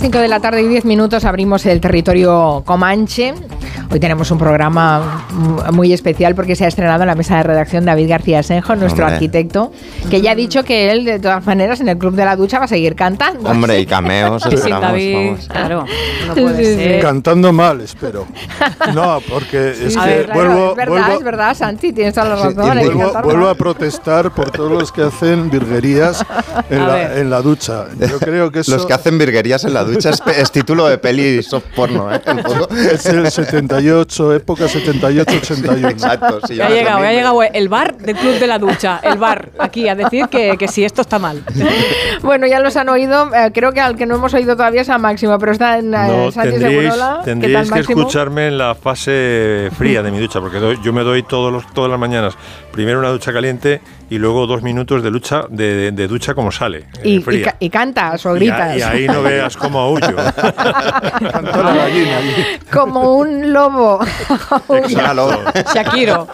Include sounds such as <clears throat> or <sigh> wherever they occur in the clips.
las 5 de la tarde y 10 minutos, abrimos el territorio Comanche. Hoy tenemos un programa muy especial porque se ha estrenado en la mesa de redacción David García Senjo, nuestro arquitecto, que ya ha dicho que él, de todas maneras, en el Club de la Ducha va a seguir cantando. Hombre, y cameos, esperamos, David, claro, no puede ser. Cantando mal, espero. No, porque es que vuelvo, es verdad, es verdad, Santi, tienes toda la razón. vuelvo, vuelvo a protestar por todos los que hacen virguerías en, la, en la, ducha. Yo creo que eso... Los que hacen virguerías en la ducha es, título de peli soft porno, ¿eh? <laughs> Es el 70 época 78-81. <laughs> Exacto, sí. Ya ha llegado, ha llegado el bar del Club de la Ducha, el bar, aquí, a decir que, que sí, esto está mal. <laughs> bueno, ya los han oído, eh, creo que al que no hemos oído todavía es a Máximo, pero está en eh, no, tendréis, tendríais que escucharme en la fase fría de mi ducha, porque yo me doy todos los, todas las mañanas primero una ducha caliente y luego dos minutos de lucha de, ducha como sale. Y, y, cantas o gritas. Y, ahí no veas cómo huyo. <laughs> como un <laughs> lobo. Shakiro.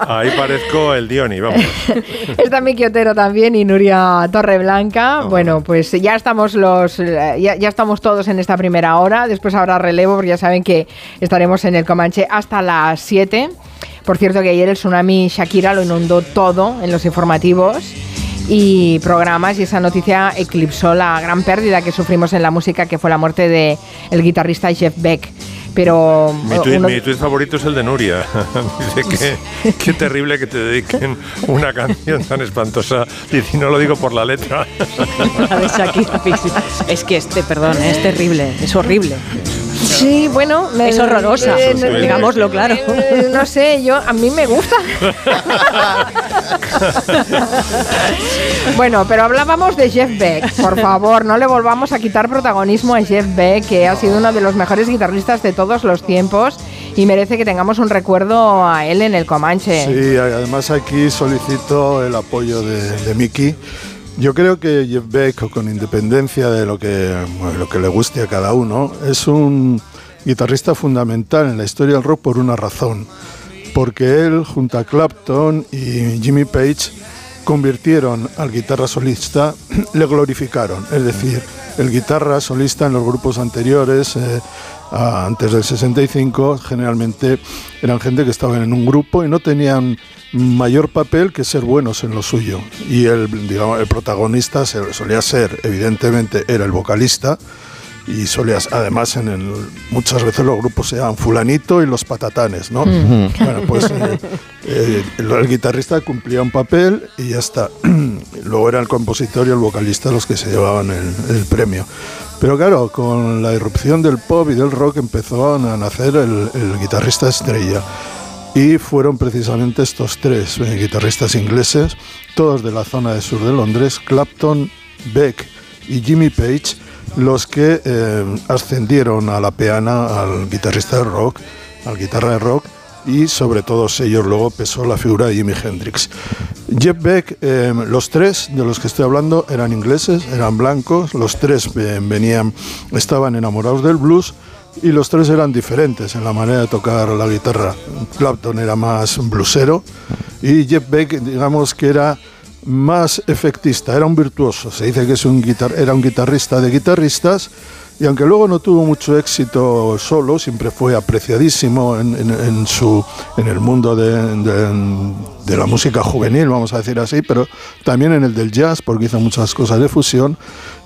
Ahí parezco el Dioni, vamos. <laughs> Está Miki Otero también y Nuria Torreblanca. Bueno, pues ya estamos los ya, ya, estamos todos en esta primera hora. Después habrá relevo, porque ya saben que estaremos en el Comanche hasta las 7. Por cierto que ayer el tsunami Shakira lo inundó todo en los informativos y programas y esa noticia eclipsó la gran pérdida que sufrimos en la música que fue la muerte de el guitarrista Jeff Beck. Pero mi tweet, favorito es el de Nuria. <laughs> Dice que qué terrible que te dediquen una canción tan espantosa. Y no lo digo por la letra. <laughs> La de Shakira Es que este, perdón, es terrible, es horrible. Sí, bueno. Es horrorosa, digámoslo claro. No sé, yo a mí me gusta. <laughs> bueno, pero hablábamos de Jeff Beck. Por favor, no le volvamos a quitar protagonismo a Jeff Beck, que ha sido uno de los mejores guitarristas de todos los tiempos y merece que tengamos un recuerdo a él en el Comanche. Sí, además aquí solicito el apoyo de, de Mickey yo creo que Jeff Beck, con independencia de lo que, lo que le guste a cada uno, es un guitarrista fundamental en la historia del rock por una razón. Porque él, junto a Clapton y Jimmy Page, convirtieron al guitarra solista, <clears throat> le glorificaron. Es decir, el guitarra solista en los grupos anteriores, eh, antes del 65, generalmente eran gente que estaban en un grupo y no tenían mayor papel que ser buenos en lo suyo. Y el, digamos, el protagonista solía ser, evidentemente, era el vocalista. Y además, en el, muchas veces los grupos se llaman Fulanito y los Patatanes, ¿no? Bueno, <laughs> pues eh, eh, el, guitarrista cumplía un papel y ya está. <clears throat> Luego era el compositor y el vocalista los que se llevaban el, premio. Pero claro, con la irrupción del pop y del rock empezó a nacer el, el guitarrista estrella y fueron precisamente estos tres eh, guitarristas ingleses, todos de la zona de sur de Londres, Clapton, Beck y Jimmy Page, los que eh, ascendieron a la peana al guitarrista de rock, al guitarra de rock, y sobre todos ellos luego pesó la figura de Jimi Hendrix. Jeff Beck, eh, los tres de los que estoy hablando eran ingleses, eran blancos, los tres venían, estaban enamorados del blues, y los tres eran diferentes en la manera de tocar la guitarra. Clapton era más blusero y Jeff Beck, digamos que era más efectista, era un virtuoso. Se dice que es un guitar era un guitarrista de guitarristas y aunque luego no tuvo mucho éxito solo, siempre fue apreciadísimo en, su, en el mundo de, de, la música juvenil, vamos a decir así, pero también en el del jazz, porque hizo muchas cosas de fusión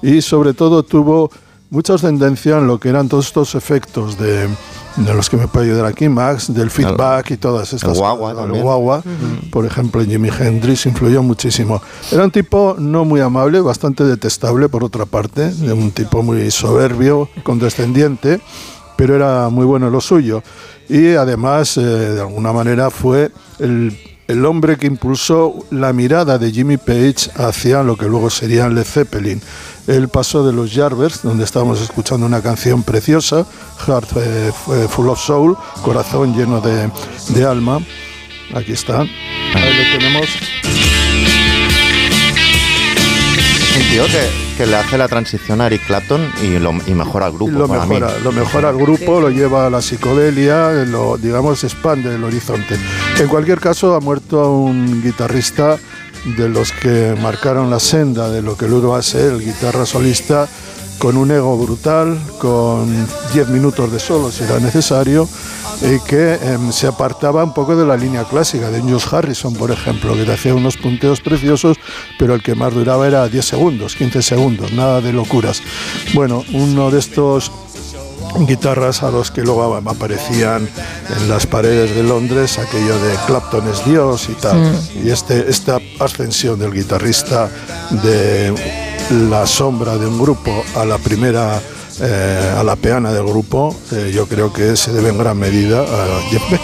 y sobre todo tuvo mucha ascendencia en lo que eran todos estos efectos de, de los que me puede ayudar aquí Max, del feedback y todas estas el guagua, cosas. El guagua, por ejemplo, Jimi Hendrix influyó muchísimo. Era un tipo no muy amable, bastante detestable por otra parte, un tipo muy soberbio, condescendiente, pero era muy bueno en lo suyo. Y además, eh, de alguna manera, fue el el hombre que impulsó la mirada de Jimmy Page hacia lo que luego sería Led Zeppelin. Él pasó de los Jarvers, donde estábamos escuchando una canción preciosa, Heart eh, Full of Soul, corazón lleno de, alma. Aquí está. Ahí lo tenemos. Un tío que, le hace la transición a Eric Clapton y, lo, mejora al grupo. lo, mejora, lo mejora al grupo, lo lleva a la psicodelia, lo, digamos, expande el horizonte. En cualquier caso, ha muerto un guitarrista de los que marcaron la senda de lo que luego va a ser el guitarra solista con un ego brutal, con 10 minutos de solo si era necesario, y que em, se apartaba un poco de la línea clásica de Jules Harrison, por ejemplo, que hacía unos punteos preciosos, pero el que más duraba era 10 segundos, 15 segundos, nada de locuras. Bueno, uno de estos guitarras a los que luego aparecían en las paredes de Londres aquello de Clapton es Dios y tal. Y este, esta ascensión del guitarrista de la sombra de un grupo a la primera eh, a la peana del grupo, eh, yo creo que se debe en gran medida a Jeff Beck.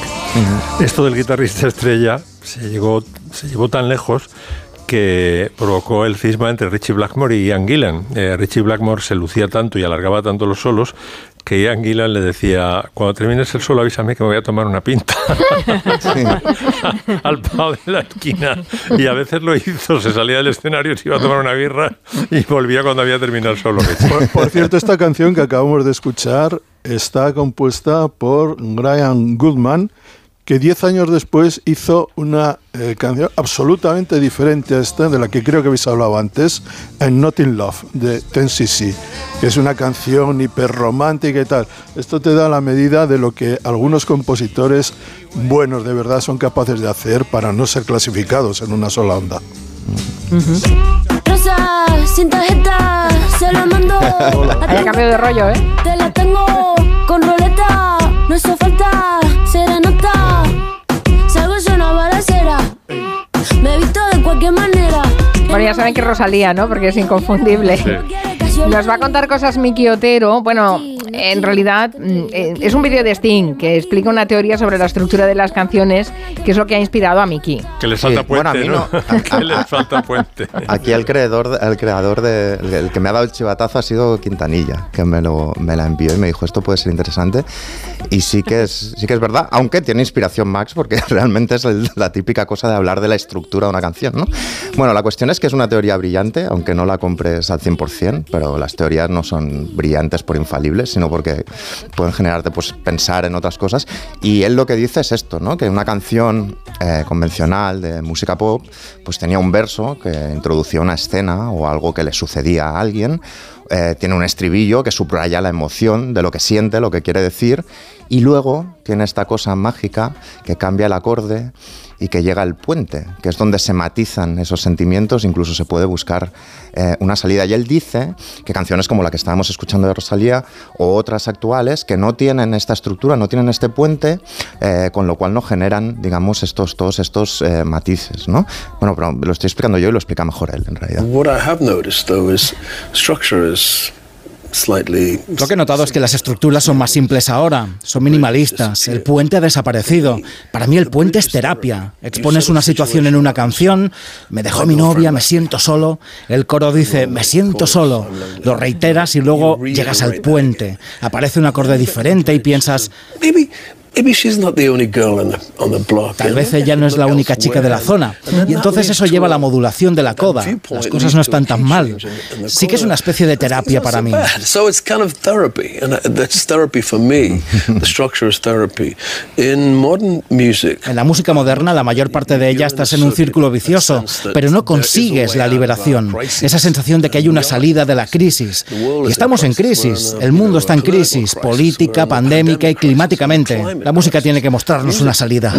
Esto del guitarrista estrella se, llegó, se llevó tan lejos que provocó el cisma entre Richie Blackmore y Ian Gillan. Eh, Richie Blackmore se lucía tanto y alargaba tanto los solos que Ian Gillan le decía, cuando termines el solo avísame que me voy a tomar una pinta <laughs> al pavo de la esquina. Y a veces lo hizo, se salía del escenario, se iba a tomar una birra y volvía cuando había terminado el solo. por cierto, esta canción que acabamos de escuchar está compuesta por Brian Goodman, que diez años después hizo una eh, canción absolutamente diferente a esta, de la que creo que habéis hablado antes, en Not in Love, de Ten cc que es una canción hiperromántica y tal. Esto te da la medida de lo que algunos compositores buenos de verdad son capaces de hacer para no ser clasificados en una sola onda. Rosa, sin tarjeta, se la mando. <laughs> Hay cambio de rollo, ¿eh? Te la tengo no hace falta serenata. Salgo yo una balacera, me he visto de cualquier manera. Bueno, ya saben que Rosalía, ¿no? Porque es inconfundible. Nos va a contar cosas Miki Otero. Bueno, en realidad mm, eh, es un vídeo de Sting que explica una teoría sobre la estructura de las canciones, que es lo que ha inspirado a Miki. Que le falta puente, ¿no? <laughs> que le falta puente. Aquí el creador, el creador de, el que me ha dado el chivatazo ha sido Quintanilla, que me, lo, me la envió y me dijo esto puede ser interesante. Y sí que es, sí que es verdad, aunque tiene inspiración Max, porque <laughs> realmente es la típica cosa de hablar de la estructura de una canción, ¿no? Bueno, la cuestión es que es una teoría brillante, aunque no la compres al 100%, pero las teorías no son brillantes por infalibles, sino porque pueden generarte pues, pensar en otras cosas. Y él lo que dice es esto, ¿no? que una canción eh, convencional de música pop pues tenía un verso que introducía una escena o algo que le sucedía a alguien, eh, tiene un estribillo que subraya la emoción de lo que siente, lo que quiere decir, y luego tiene esta cosa mágica que cambia el acorde y que llega el puente, que es donde se matizan esos sentimientos, incluso se puede buscar eh, una salida. Y él dice que canciones como la que estábamos escuchando de Rosalía o otras actuales que no tienen esta estructura, no tienen este puente, eh, con lo cual no generan, digamos, estos, todos estos eh, matices, ¿no? Bueno, pero lo estoy explicando yo y lo explica mejor él, en realidad. What I have noticed, though, is structure is lo que he notado es que las estructuras son más simples ahora, son minimalistas, el puente ha desaparecido. Para mí el puente es terapia. Expones una situación en una canción, me dejó mi novia, me siento solo, el coro dice, me siento solo, lo reiteras y luego llegas al puente, aparece un acorde diferente y piensas, Tal vez ella no es la única chica de la zona. Y entonces eso lleva a la modulación de la coda. Las cosas no están tan mal. Sí que es una especie de terapia para mí. En la música moderna, la mayor parte de ella estás en un círculo vicioso, pero no consigues la liberación. Esa sensación de que hay una salida de la crisis. Y estamos en crisis. El mundo está en crisis, política, pandémica y climáticamente. La música tiene que mostrarnos una salida.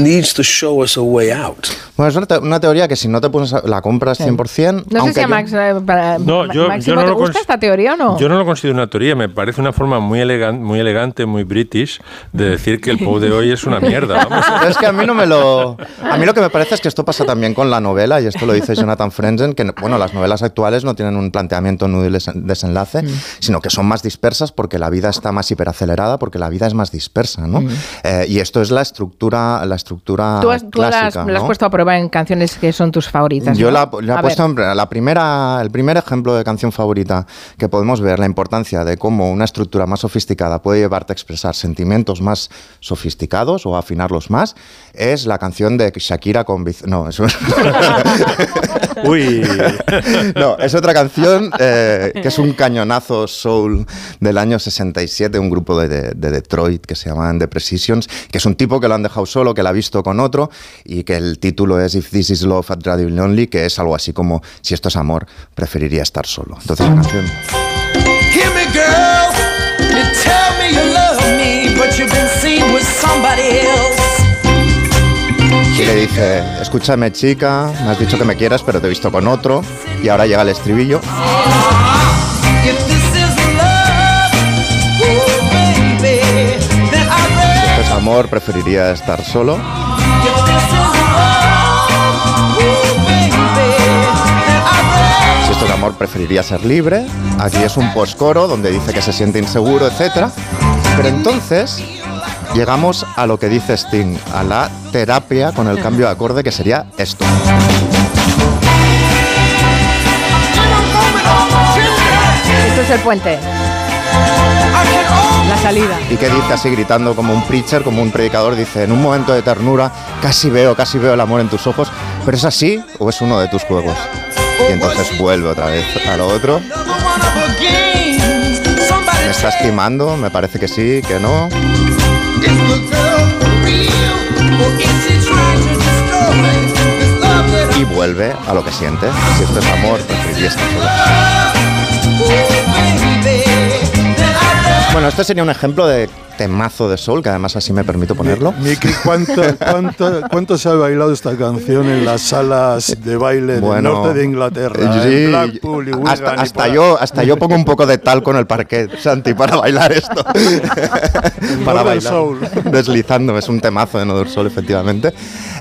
Bueno, es una, teoría que si no te pones la compras 100%. No sé si a Max, eh, no, yo, no te gusta esta teoría o no. Yo no lo considero una teoría, me parece una forma muy, elegante, muy elegante, muy british de decir que el pop de hoy es una mierda. <laughs> es que a mí no me lo. A mí lo que me parece es que esto pasa también con la novela, y esto lo dice Jonathan Frenzen, que bueno, las novelas actuales no tienen un planteamiento nudo y desenlace, mm. sino que son más dispersas porque la vida está más hiperacelerada, porque la vida es más dispersa, ¿no? Mm. Eh, y esto es la estructura, la estructura tú, has, tú clásica, has, puesto a prueba en canciones que son tus favoritas. Yo la, he puesto en, la primera, el primer ejemplo de canción favorita que podemos ver la importancia de cómo una estructura más sofisticada puede llevarte a expresar sentimientos más sofisticados o afinarlos más es la canción de Shakira con no es <laughs> Uy. no es otra canción eh, que es un cañonazo soul del año 67 un grupo de, de Detroit que se llaman The que es un tipo que lo han dejado solo, que la ha visto con otro y que el título es If This Is Love at Radio Lonely, que es algo así como Si esto es amor, preferiría estar solo. Entonces la canción... Y le dice, escúchame chica, me has dicho que me quieras, pero te he visto con otro. Y ahora llega el estribillo. Amor, preferiría estar solo. Si esto es amor, preferiría ser libre. Aquí es un postcoro donde dice que se siente inseguro, etc. Pero entonces llegamos a lo que dice Sting, a la terapia con el cambio de acorde, que sería esto. Esto es el puente. La salida. Y que dice así gritando como un preacher, como un predicador, dice, en un momento de ternura, casi veo, casi veo el amor en tus ojos, pero es así o es uno de tus juegos. Y entonces vuelve otra vez a lo otro. ¿Me estás quemando? Me parece que sí, que no. Y vuelve a lo que siente. Si esto es amor, estar solo. Bueno, este sería un ejemplo de temazo de soul, que además así me permito ponerlo. Miki, ¿cuánto, cuánto, cuánto se ha bailado esta canción en las salas de baile del norte de Inglaterra? Sí, en Blackpool y Wigan hasta, y hasta yo, hasta yo pongo un poco de talco en el parquet, Santi, para bailar esto. <laughs> para bailar. Soul. Deslizándome, es un temazo de Northern Soul, efectivamente.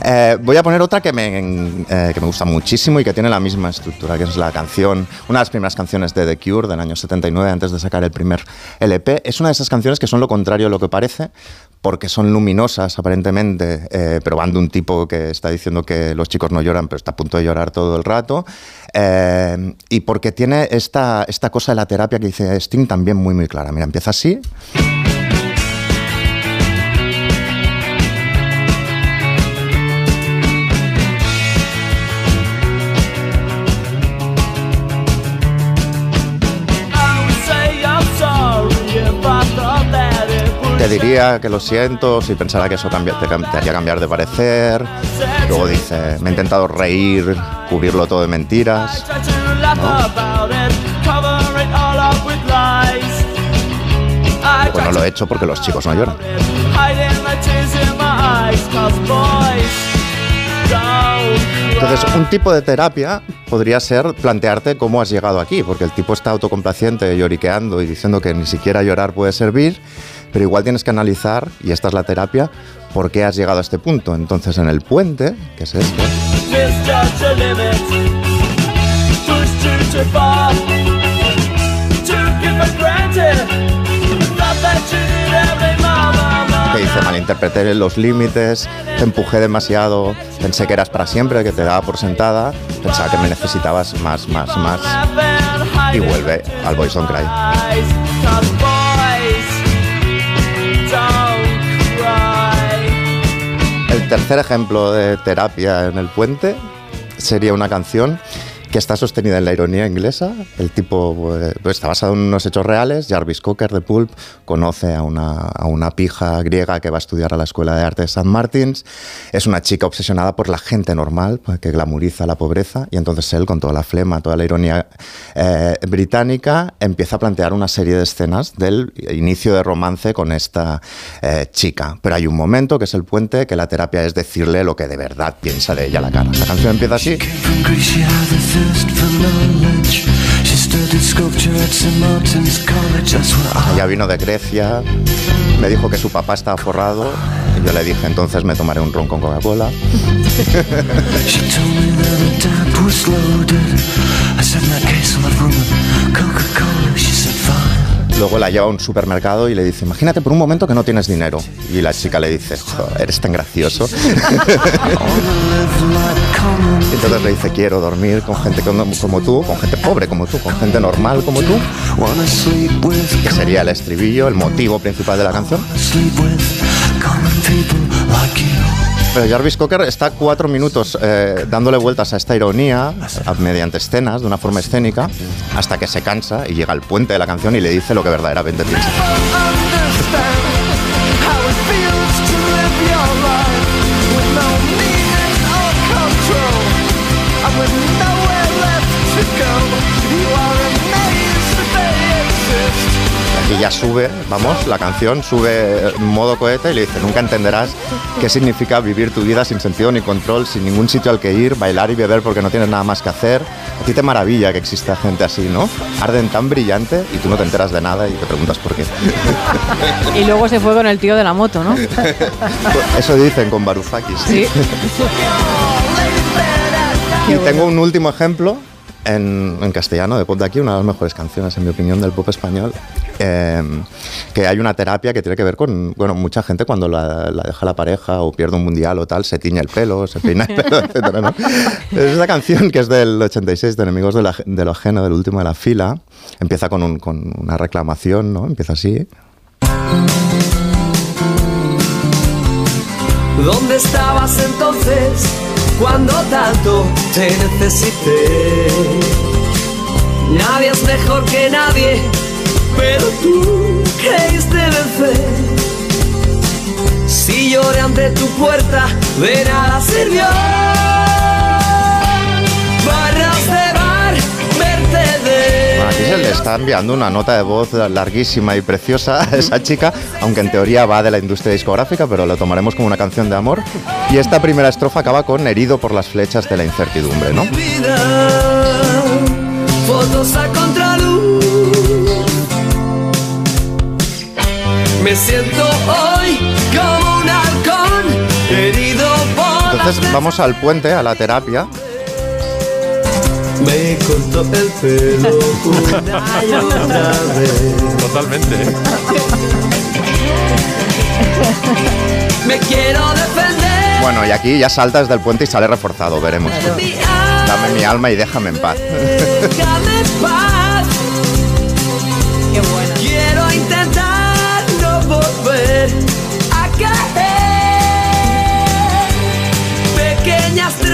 Eh, voy a poner otra que me, eh, que me gusta muchísimo y que tiene la misma estructura, que es la canción, una de las primeras canciones de The Cure del año 79, antes de sacar el primer LP. Es una de esas canciones que son lo contrario lo que parece, porque son luminosas aparentemente, eh, pero van de un tipo que está diciendo que los chicos no lloran, pero está a punto de llorar todo el rato. Eh, y porque tiene esta, esta cosa de la terapia que dice Sting también muy, muy clara. Mira, empieza así. Te diría que lo siento si pensara que eso te, te haría cambiar de parecer. Luego dice, me he intentado reír, cubrirlo todo de mentiras. Pues no lo he hecho porque los chicos no lloran. Entonces, un tipo de terapia podría ser plantearte cómo has llegado aquí, porque el tipo está autocomplaciente, lloriqueando y diciendo que ni siquiera llorar puede servir, pero igual tienes que analizar, y esta es la terapia, por qué has llegado a este punto. Entonces, en el puente, que es este, que dice, malinterpreté los límites, te empujé demasiado, pensé que eras para siempre, que te daba por sentada, pensaba que me necesitabas más, más, más, y vuelve al Boys Don't Cry. Tercer ejemplo de terapia en el puente sería una canción que está sostenida en la ironía inglesa. El tipo pues, pues, está basado en unos hechos reales. Jarvis Cocker de Pulp conoce a una, a una pija griega que va a estudiar a la Escuela de Arte de St. Martins. Es una chica obsesionada por la gente normal, pues, que glamuriza la pobreza. Y entonces él, con toda la flema, toda la ironía eh, británica, empieza a plantear una serie de escenas del inicio de romance con esta eh, chica. Pero hay un momento, que es el puente, que la terapia es decirle lo que de verdad piensa de ella la cara. La canción empieza así. Ella vino de Grecia, me dijo que su papá estaba forrado y yo le dije entonces me tomaré un ron con Coca-Cola. Luego la lleva a un supermercado y le dice, imagínate por un momento que no tienes dinero. Y la chica le dice, "Jo, eres tan gracioso. <laughs> Entonces le dice, quiero dormir con gente como tú, con gente pobre como tú, con gente normal como tú. Que sería el estribillo, el motivo principal de la canción. Pero Jarvis Cocker está cuatro minutos eh, dándole vueltas a esta ironía mediante escenas, de una forma escénica, hasta que se cansa y llega al puente de la canción y le dice lo que verdaderamente piensa. Y ya sube, vamos, la canción sube en modo cohete y le dice, nunca entenderás qué significa vivir tu vida sin sentido ni control, sin ningún sitio al que ir, bailar y beber porque no tienes nada más que hacer. A ti te maravilla que exista gente así, ¿no? Arden tan brillante y tú no te enteras de nada y te preguntas por qué. <laughs> Y luego se fue con el tío de la moto, ¿no? <laughs> Eso dicen con Varoufakis. Sí. <laughs> Y tengo un último ejemplo en, en castellano de pop de aquí, una de las mejores canciones, en mi opinión, del pop español. eh, que hay una terapia que tiene que ver con, bueno, mucha gente cuando la, la deja la pareja o pierde un mundial o tal, se tiñe el pelo, se peina el pelo, <laughs> etcétera, ¿no? Es esta canción que es del 86, de Enemigos de, la- de lo Ajeno, del último de la fila. Empieza con, un- con una reclamación, ¿no? Empieza así. ¿Dónde estabas entonces cuando tanto te necesité? Nadie es mejor que nadie, pero tú creíste vencer. Si lloré ante tu puerta, de nada sirvió. Le está enviando una nota de voz larguísima y preciosa a esa chica, aunque en teoría va de la industria discográfica, pero lo tomaremos como una canción de amor. Y esta primera estrofa acaba con herido por las flechas de la incertidumbre, ¿no? vida. Fotos a contraluz. Me siento hoy como un halcón herido por Entonces vamos al puente, a la terapia. Me cortó el pelo una y <laughs> otra vez. Totalmente. Me quiero defender. Bueno, y aquí ya saltas del puente y sale reforzado, veremos. Dame mi alma y déjame en paz. déjame en paz.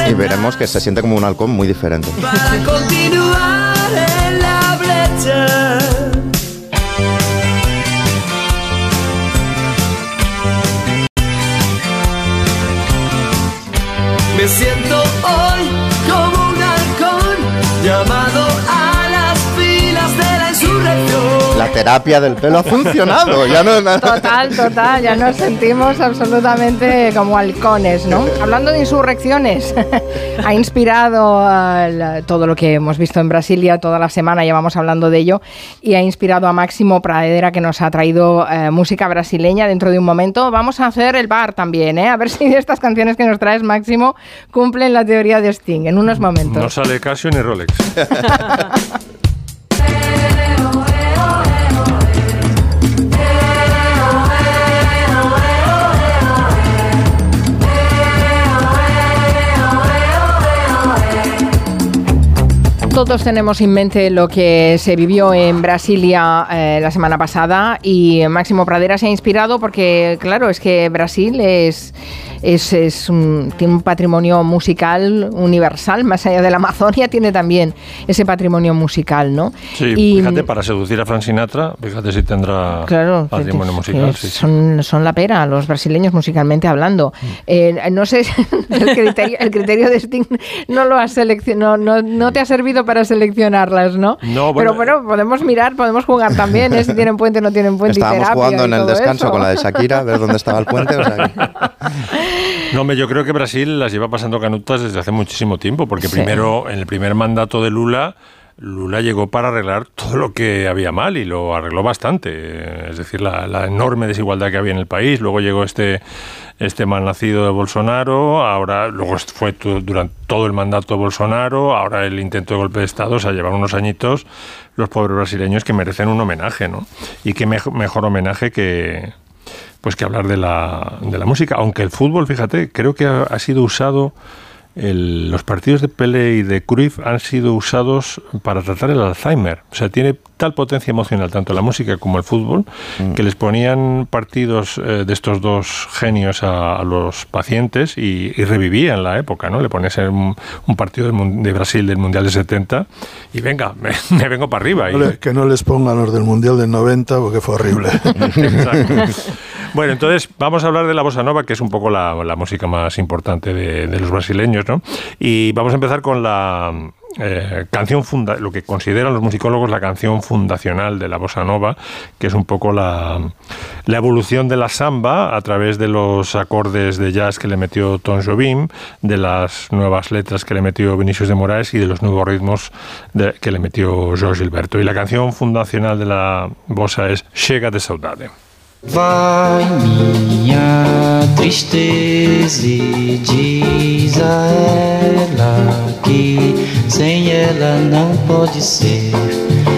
Y veremos que se siente como un halcón muy diferente. Terapia del pelo ha funcionado. Ya no, no- Total, total, ya nos sentimos absolutamente como halcones, ¿no? Hablando de insurrecciones, <laughs> ha inspirado todo lo que hemos visto en Brasilia, toda la semana llevamos hablando de ello, y ha inspirado a Máximo Pradera que nos ha traído eh, música brasileña dentro de un momento. Vamos a hacer el bar también, ¿eh? A ver si estas canciones que nos traes, Máximo, cumplen la teoría de Sting en unos momentos. No sale Casio ni Rolex. <laughs> Todos tenemos en mente lo que se vivió en Brasilia eh, la semana pasada y Máximo Pradera se ha inspirado porque, claro, es que Brasil es, es, es un- tiene un patrimonio musical universal, más allá de la Amazonia, tiene también ese patrimonio musical, ¿no? Sí, Y- fíjate, para seducir a Frank Sinatra, fíjate si tendrá Claro, patrimonio musical. sí, son, son la pera los brasileños musicalmente hablando. Mm. Eh, no sé, <laughs> el criterio, el criterio de Sting no lo has seleccionado, no, no te ha servido para seleccionarlas, ¿no? No, Pero bueno, podemos mirar, podemos jugar también, ¿eh? si tienen puente o no tienen puente. y Estábamos terapia jugando y en el descanso eso. con la de Shakira, a ver dónde estaba el puente. o sea que- <laughs> No, hombre, yo creo que Brasil las lleva pasando canutas desde hace muchísimo tiempo, porque Sí. primero, en el primer mandato de Lula, Lula llegó para arreglar todo lo que había mal y lo arregló bastante. Eh, Es decir, la, enorme desigualdad que había en el país. Luego llegó este, este malnacido de Bolsonaro, ahora luego fue tu- durante todo el mandato de Bolsonaro, ahora el intento de golpe de Estado, o sea, llevan unos añitos los pobres brasileños que merecen un homenaje, ¿no? Y qué mej- mejor homenaje que, pues que hablar de la, de la música. Aunque el fútbol, fíjate, creo que ha sido usado, el- los partidos de Pele y de Cruyff han sido usados para tratar el Alzheimer. O sea, tiene tal potencia emocional tanto la música como el fútbol que les ponían partidos eh, de estos dos genios a, a los pacientes y, y revivían la época, ¿no? Le ponías un, un partido del de Brasil del Mundial de 70 y venga, <laughs> me, me vengo para arriba. Y- que no les pongan los del Mundial del 90 porque fue horrible. <laughs> Exacto. <laughs> Bueno, entonces vamos a hablar de la bossa nova, que es un poco la, música más importante de, los brasileños, ¿no? Y vamos a empezar con la eh, canción funda lo que consideran los musicólogos la canción fundacional de la bossa nova, que es un poco la, evolución de la samba a través de los acordes de jazz que le metió Tom Jobim, de las nuevas letras que le metió Vinicius de Moraes y de los nuevos ritmos que le metió Jorge Gilberto. Y la canción fundacional de la bossa es Chega de Saudade. Vai minha tristeza e diz a ela que sem ela não pode ser.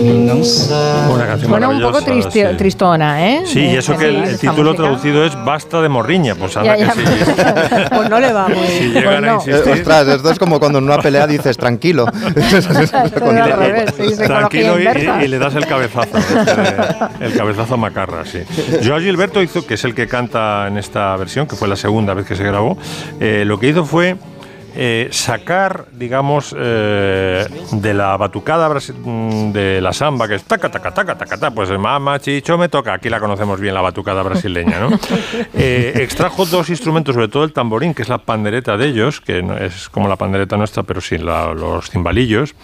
Una canción Suena un poco maravillosa, tristi- sí. tristona, ¿eh? Sí, y eso que el, título música. traducido es Basta de morriña, pues anda Ya, ya. que sí. <laughs> Pues no le va muy Si a Eh, ostras, esto es como cuando en una pelea dices tranquilo. <laughs> Al revés, sí, Tranquilo y, le das el cabezazo, este <laughs> el cabezazo macarra, sí. Joao Gilberto hizo, que es el que canta en esta versión, que fue la segunda vez que se grabó, eh, lo que hizo fue eh, sacar, digamos, eh, de la batucada mm, de la samba, que es taca, taca, taca, taca, taca, pues mamá, chicho, me toca, aquí la conocemos bien, la batucada brasileña, ¿no? <laughs> Eh, extrajo dos instrumentos, sobre todo el tamborín, que es la pandereta de ellos, que es como la pandereta nuestra, pero sin la- los cimbalillos,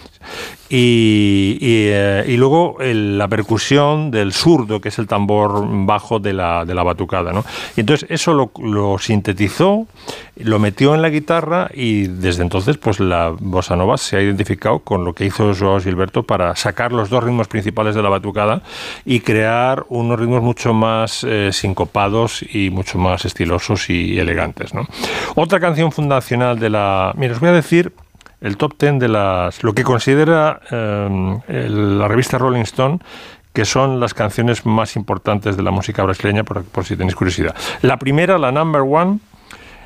eh, y luego la percusión del zurdo, que es el tambor bajo de la, de la batucada. ¿no? Y entonces eso lo, lo sintetizó, lo metió en la guitarra y desde entonces pues la bossa nova se ha identificado con lo que hizo Joao Gilberto para sacar los dos ritmos principales de la batucada y crear unos ritmos mucho más eh, sincopados y mucho más estilosos y elegantes. ¿no? Otra canción fundacional de la... Mira, os voy a decir el top 10 de las lo que considera eh, el- la revista Rolling Stone que son las canciones más importantes de la música brasileña por, por si tenéis curiosidad. La primera, la number one,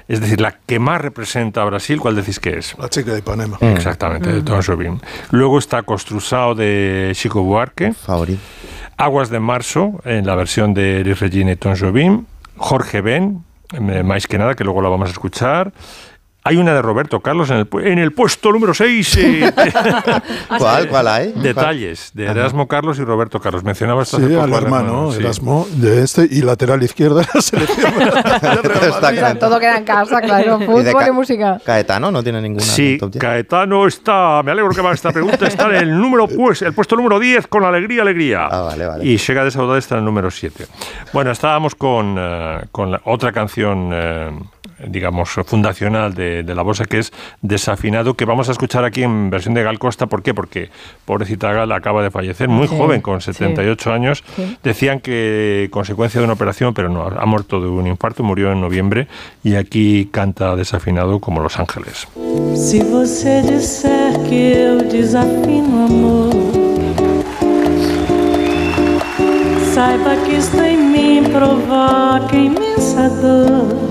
es decir, la que más representa a Brasil, ¿cuál decís que es? La chica de Ipanema. Exactamente, de Tom Jobim. Luego está Construção de Chico Buarque, Favorito. Aguas de Marzo, en la versión de Elis Regina y Tom Jobim, Jorge Ben, eh, más que nada, que luego la vamos a escuchar. Hay una de Roberto Carlos en el, pu- en el puesto número 6. <laughs> ¿Cuál? ¿Cuál hay? <laughs> Detalles de Erasmo Carlos y Roberto Carlos. Mencionaba esto Sí, al hermano, sí. Erasmo, de este, y lateral izquierda de la selección. <laughs> Todo queda en casa, claro. ¿Y de Fútbol y música. Caetano no tiene ninguna. Sí, top 10? Caetano está, me alegro que va esta pregunta, está en el número pues, el puesto número 10 con alegría, alegría. Ah, vale, vale. Y Llega de Saudade está en el número 7. Bueno, estábamos con, eh, con la otra canción, eh, digamos, fundacional de, de la bossa, que es Desafinado, que vamos a escuchar aquí en versión de Gal Costa. ¿Por qué? Porque pobrecita Gal acaba de fallecer, muy Sí, joven, con sí. 78 años. Sí. Decían que consecuencia de una operación, pero no, ha muerto de un infarto, murió en noviembre y aquí canta desafinado como Los Ángeles. Se você disser que eu desafino amor, saiba que isto em mim provoca imensa dor.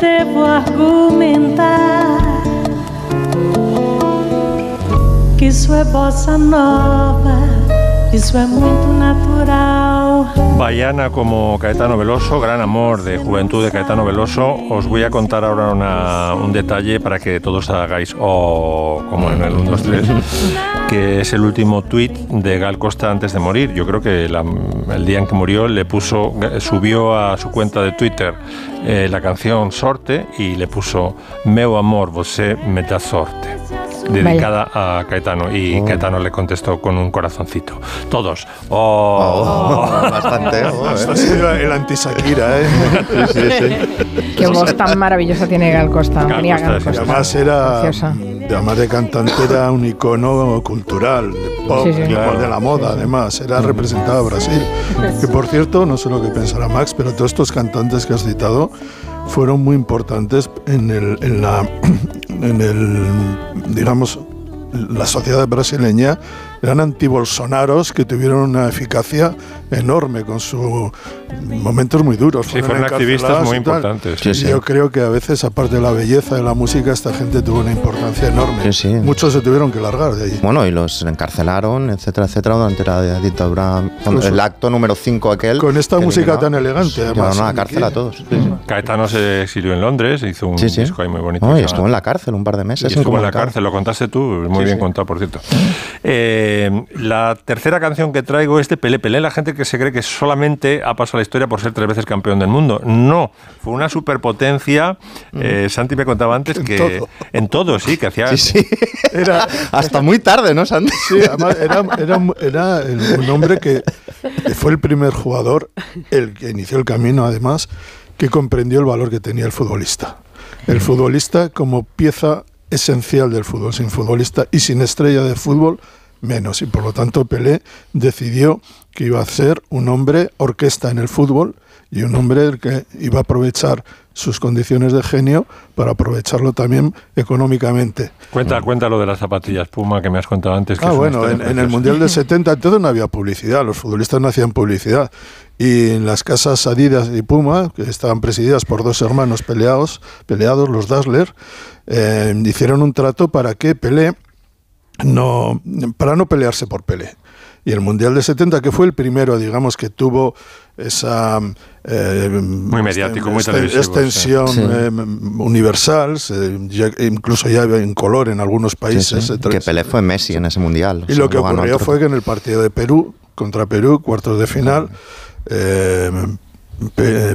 devo argumentar que isso é bossa nova, isso é muito natural. Baiana como Caetano Veloso, gran amor de juventud de Caetano Veloso. Os voy a contar ahora una- un detalle para que todos hagáis oh, como en el 1, 2, 3, que es el último tuit de Gal Costa antes de morir. Yo creo que la- el día en que murió le puso, subió a su cuenta de Twitter eh, la canción Sorte y le puso Meu amor, você me da sorte. dedicada a Caetano y Caetano le contestó con un corazoncito. Todos. Oh, bastante. <laughs> oh, eh. ha sido el anti-Shakira, ¿eh? Sí, sí, sí. Qué voz tan maravillosa tiene Gal Costa. Gal Tenía Costa, Gal sí, Costa. Además era, Preciosa. Además de cantante, era un icono cultural, de pop, Sí, de la moda, además, era representaba a Brasil. Que por cierto, no sé lo que pensará Max, pero todos estos cantantes que has citado fueron muy importantes en el, en la, <clears throat> en el, digamos, la sociedad brasileña eran antibolsonaros que tuvieron una eficacia enorme con sus momentos muy duros. Sí, fueron activistas muy y importantes. Sí, Y sí. Yo creo que a veces, aparte de la belleza de la música, esta gente tuvo una importancia enorme. Sí, sí. Muchos se tuvieron que largar de allí. Bueno, y los encarcelaron, etcétera, etcétera, durante la dictadura. El acto número 5 aquel. Con esta música tan elegante, además, Llevaron a la cárcel a todos. Sí, sí. Caetano se exilió en Londres, hizo un Sí, sí. disco ahí muy bonito. Que y estuvo en la cárcel un par de meses. estuvo en la cárcel, lo contaste tú, muy Sí, bien sí. contado, por cierto. Eh, la tercera canción que traigo es de Pelé Pelé, la gente que se cree que solamente ha pasado la historia por ser tres veces campeón del mundo. No, fue una superpotencia. Eh, Santi me contaba antes que todo. en todo, sí, que hacía... Sí, sí. <laughs> Era, <laughs> Hasta muy tarde, ¿no, Santi? sí, además, era, era, era el- un hombre que, que fue el primer jugador, el que inició el camino, además, que comprendió el valor que tenía el futbolista. El futbolista como pieza esencial del fútbol. Sin futbolista y sin estrella de fútbol, menos. Y por lo tanto, Pelé decidió que iba a ser un hombre orquesta en el fútbol y un hombre el que iba a aprovechar sus condiciones de genio para aprovecharlo también económicamente. Cuenta, cuenta lo de las zapatillas Puma que me has contado antes. Que Ah, bueno, en, en el. Mundial del 70 entonces no había publicidad, los futbolistas no hacían publicidad. Y en las casas Adidas y Puma, que estaban presididas por dos hermanos peleados, peleados, los Dassler, eh, hicieron un trato para que Pelé no, para no pelearse por Pelé. Y el Mundial de 70, que fue el primero, digamos, que tuvo esa... eh, Muy mediático, muy exten- televisivo, Extensión sí. Sí. eh, universal, se- ya- incluso ya en color en algunos Sí, países. sí. se Que Pelé fue Messi en ese mundial. y o sea, lo que ocurrió otro- fue que en el partido de Perú, contra Perú, cuartos de final, eh,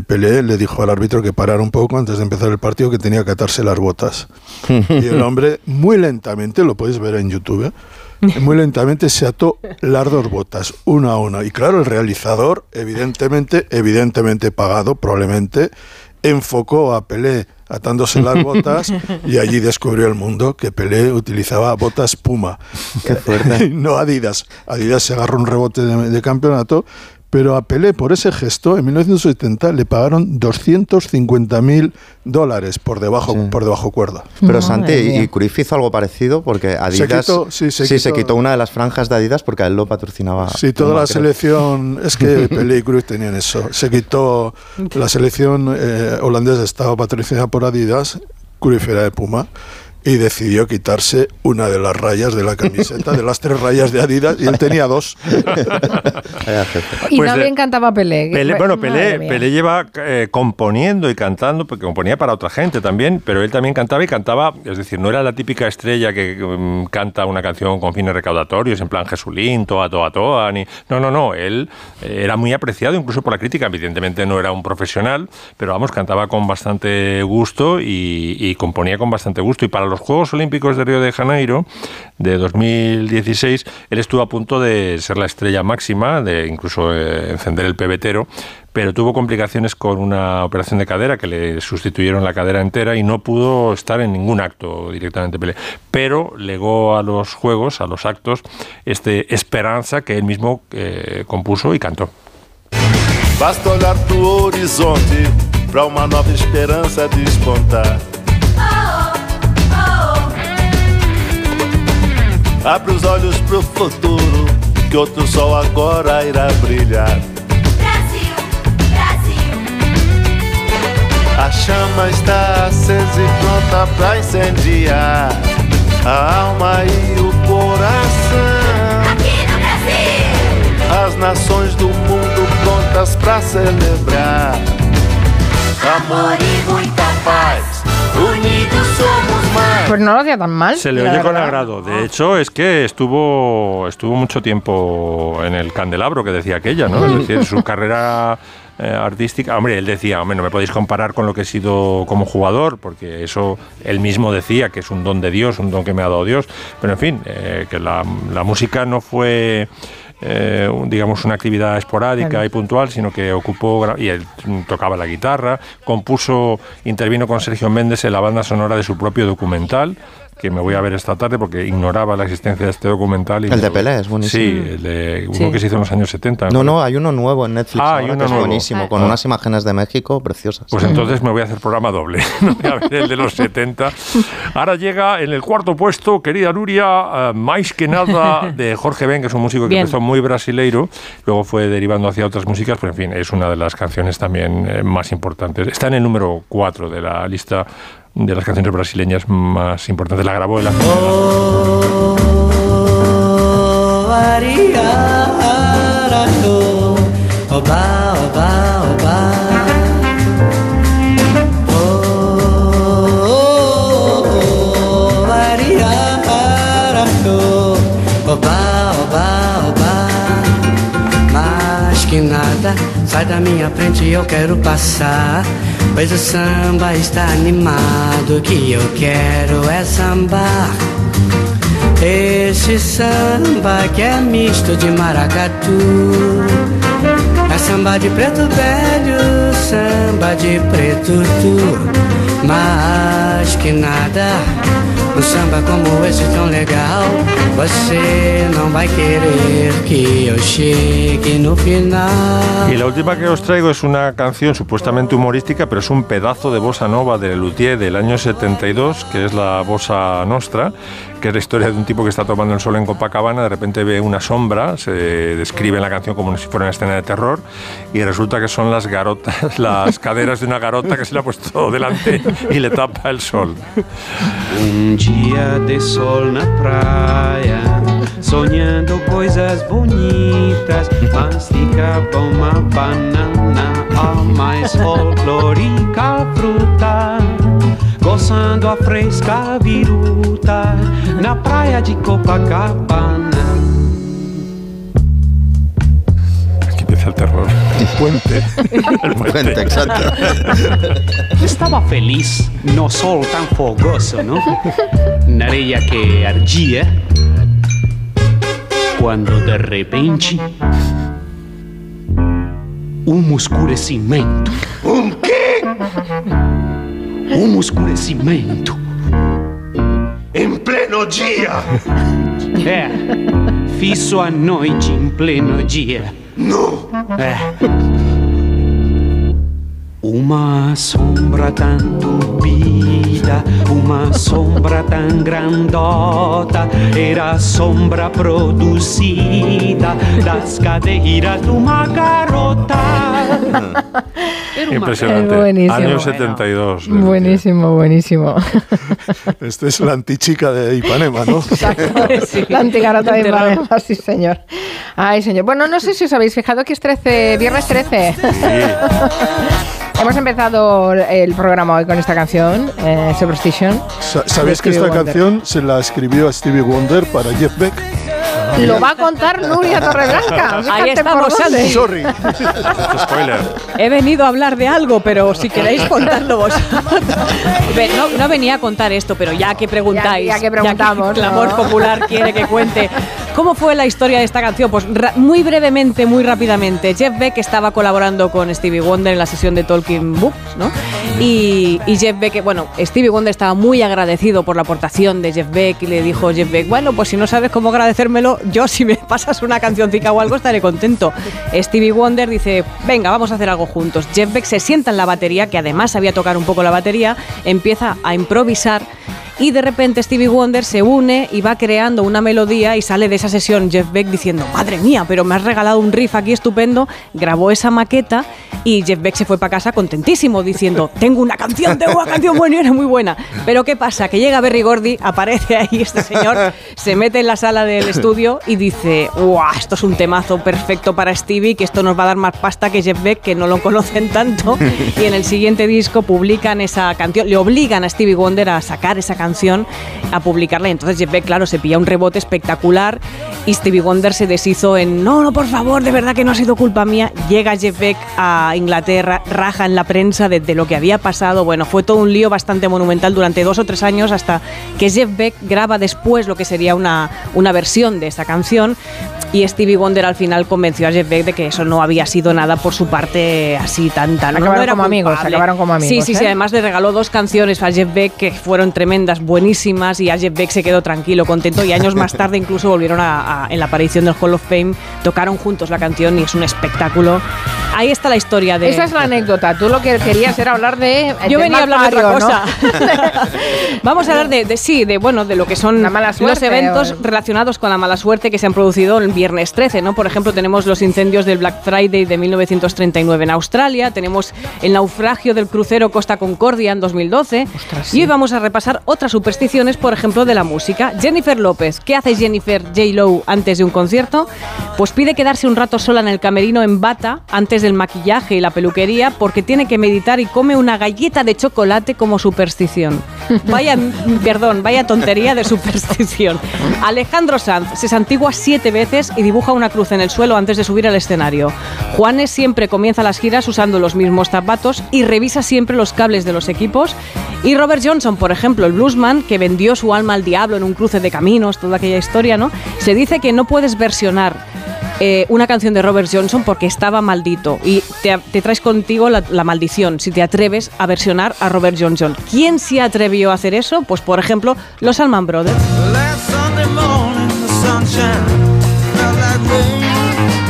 Pelé le dijo al árbitro que parara un poco antes de empezar el partido, que tenía que atarse las botas. y el hombre, muy lentamente, lo podéis ver en YouTube, ¿eh? muy lentamente se ató las dos botas, una a una. Y claro, el realizador, evidentemente, evidentemente pagado, probablemente, enfocó a Pelé atándose las botas y allí descubrió el mundo que Pelé utilizaba botas Puma. Qué fuerte. <laughs> no Adidas. Adidas se agarró un rebote de, de campeonato, pero a Pelé por ese gesto en 1970 le pagaron 250 mil dólares por debajo, Sí. por debajo cuerda. Pero Madre Santi, y Cruyff hizo algo parecido porque Adidas quitó- sí, se quitó- quitó una de las franjas de Adidas porque a él lo patrocinaba. Sí, toda la creo. selección, es que <laughs> Pelé y Cruyff tenían eso. Se quitó la selección eh, holandesa estaba patrocinada por Adidas, Cruyff era de Puma y decidió quitarse una de las rayas de la camiseta, de las tres rayas de Adidas y él tenía dos. <laughs> Y Pues también de- cantaba Pelé. Pelé, bueno, Pelé. Pelé lleva eh, componiendo y cantando, porque componía para otra gente también, pero él también cantaba y cantaba, es decir, no era la típica estrella que mm, canta una canción con fines recaudatorios, en plan Jesulín, toa, toa, toa, ni... No, no, no, él eh, era muy apreciado incluso por la crítica, evidentemente no era un profesional, pero vamos, cantaba con bastante gusto y, y componía con bastante gusto. Y para los Juegos Olímpicos de Río de Janeiro de 2016, él estuvo a punto de ser la estrella máxima, de incluso eh, encender el pebetero, pero tuvo complicaciones con una operación de cadera que le sustituyeron la cadera entera y no pudo estar en ningún acto directamente. Pero legó a los Juegos, a los actos, este Esperanza que él mismo eh, compuso y cantó. Basta olhar pro horizonte pra uma nova esperança despontar. Abre os olhos pro futuro, que outro sol agora irá brilhar. Brasil, Brasil. A chama está acesa e pronta pra incendiar a alma e o coração. Aqui no Brasil. As nações do mundo prontas pra celebrar amor e muita paz. Unidos somos más. Pues no lo hacía tan mal. Se le oye con agrado. De hecho, es que estuvo, estuvo mucho tiempo en el candelabro, que decía aquella, ¿no? Es decir, su <laughs> carrera eh, artística. Hombre, él decía, hombre, no me podéis comparar con lo que he sido como jugador, porque eso él mismo decía que es un don de Dios, un don que me ha dado Dios. Pero en fin, eh, que la, la música no fue. Eh, digamos una actividad esporádica Claro. y puntual, sino que ocupó y él tocaba la guitarra, compuso, intervino con Sergio Méndez en la banda sonora de su propio documental, que me voy a ver esta tarde porque ignoraba la existencia de este documental. y El de Pelé es buenísimo. Sí, el de uno Sí. que se hizo en los años 70. me No, no, hay uno nuevo en Netflix Ah, hay ahora uno que es nuevo. buenísimo, con Ah. unas imágenes de México preciosas. Pues entonces me voy a hacer programa doble. <laughs> No voy a ver el de los 70. Ahora llega en el cuarto puesto, querida Nuria, eh, más que nada de Jorge Ben, que es un músico que Bien. empezó muy brasileiro, luego fue derivando hacia otras músicas, pero en fin, es una de las canciones también eh, más importantes. Está en el número 4 de la lista de las canciones brasileñas más importantes. La grabó el Oh, que nada, sai da minha frente, eu quero passar. Pois o samba está animado, o que eu quero é sambar. Esse samba que é misto de maracatu É samba de preto velho, samba de preto tu Mas que nada, um samba como esse tão legal Você não vai querer que eu chegue no final Y la última que os traigo es una canción supuestamente humorística, pero es un pedazo de bossa nova de Luthier del año 72, que es la bossa nostra, que es la historia de un tipo que está tomando el sol en Copacabana, de repente ve una sombra, se describe en la canción como si fuera una escena de terror, y resulta que son las garotas, <laughs> las caderas de una garota que se le ha puesto delante y le tapa el sol. Dia de sol na praia, sonhando coisas bonitas, masticava uma banana, a mais folclórica fruta, gozando a fresca viruta, na praia de Copacabana. Empieza el terror. El puente. <laughs> El Puente, exacto. Estava feliz no sol tão fogoso, não? Na areia que ardia. Quando de repente. Um escurecimento. Um quê? Um escurecimento. Em pleno dia! É, fiz a noite em pleno dia. Não! É. Uma sombra tão tupida, uma sombra tão grandota, era sombra produzida das cadeiras de uma garota. <laughs> Era uma Impresionante. Es buenísimo. Año 72. de Buenísimo, buenísimo. <laughs> Este es la antichica de Ipanema, ¿no? <laughs> La antigarota de. Ipanema, sí, señor. Ay, señor. Bueno, no sé si os habéis fijado que es 13, viernes 13. Hemos empezado el programa hoy con esta canción, eh, Superstition. Sa- ¿Sabéis que esta Wonder. canción se la escribió a Stevie Wonder para Jeff Beck? Lo va a contar Nuria Torreblanca. Ahí estamos. Santi. Sorry. <laughs> Spoiler. He venido a hablar de algo, pero si queréis contarlo vosotros. <laughs> No, no venía a contar esto, pero ya que preguntáis, Ya- ya que preguntamos, el clamor ¿no? popular quiere que cuente. ¿Cómo fue la historia de esta canción? Pues muy brevemente, muy rápidamente. Jeff Beck estaba colaborando con Stevie Wonder en la sesión de Talking Books, ¿no? Y, Jeff Beck, bueno, Stevie Wonder estaba muy agradecido por la aportación de Jeff Beck y le dijo Jeff Beck, bueno, pues si no sabes cómo agradecérmelo, yo si me <laughs> pasas una cancioncita o algo estaré contento. Stevie Wonder dice, venga, vamos a hacer algo juntos. Jeff Beck se sienta en la batería, que además sabía tocar un poco la batería, empieza a improvisar y de repente Stevie Wonder se une y va creando una melodía y sale de esa sesión Jeff Beck diciendo, madre mía, pero me has regalado un riff aquí estupendo, grabó esa maqueta y Jeff Beck se fue para casa contentísimo diciendo, tengo una canción, tengo una canción buena y era muy buena. Pero ¿qué pasa? Que llega Berry Gordy, aparece ahí este señor, se mete en la sala del estudio y dice, ¡guau! Esto es un temazo perfecto para Stevie, que esto nos va a dar más pasta que Jeff Beck, que no lo conocen tanto. Y en el siguiente disco publican esa canción, le obligan a Stevie Wonder a sacar esa canción, a publicarla. Y entonces Jeff Beck, claro, se pilla un rebote espectacular y Stevie Wonder se deshizo en, no, no, por favor, de verdad que no ha sido culpa mía. Llega Jeff Beck a Inglaterra, raja en la prensa de, de lo que había pasado. Bueno, fue todo un lío bastante monumental durante dos o tres años hasta que Jeff Beck graba después lo que sería una, una versión de esta canción y Stevie Wonder al final convenció a Jeff Beck de que eso no había sido nada por su parte así tan tan. no- no Acabaron era como amigos, culpable. acabaron como amigos, Sí, sí, sí. ¿eh? Además le regaló dos canciones a Jeff Beck que fueron tremendas, buenísimas y Jeff Beck se quedó tranquilo, contento y años más tarde incluso volvieron a, a- en la aparición del Hall of Fame, tocaron juntos la canción y es un espectáculo. Ahí está la historia de... Esa es la anécdota. Tú lo que querías era hablar de. Yo del venía a hablar de otra Mario, ¿no? cosa. <laughs> Vamos a hablar de, de- sí, de bueno, de lo que son mala los suerte, eventos o- relacionados con la mala suerte que se han producido el viernes 13, ¿no? Por ejemplo, tenemos los incendios del Black Friday de 1939 en Australia, tenemos el naufragio del crucero Costa Concordia en 2012 y hoy vamos a repasar otras supersticiones, por ejemplo, de la música. Jennifer López, ¿qué hace Jennifer J. Lo antes de un concierto? Pues pide quedarse un rato sola en el camerino en bata antes del maquillaje y la peluquería porque tiene que meditar y come una galleta de chocolate como superstición. Vaya, perdón, vaya tontería de superstición. Alejandro Sanz se santigua siete veces y dibuja una cruz en el suelo antes de subir al escenario. Juanes siempre comienza las giras usando los mismos zapatos y revisa siempre los cables de los equipos. Y Robert Johnson, por ejemplo, el bluesman que vendió su alma al diablo en un cruce de caminos, toda aquella historia, ¿no? Se dice que no puedes versionar eh, una canción de Robert Johnson porque estaba maldito y te, traes contigo la, maldición si te atreves a versionar a Robert Johnson. ¿Quién se atrevió a hacer eso? Pues por ejemplo, los Allman Brothers.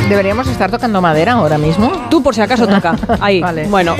Deberíamos estar tocando madera ahora mismo. Tú por si acaso toca. <laughs> Ahí. Bueno,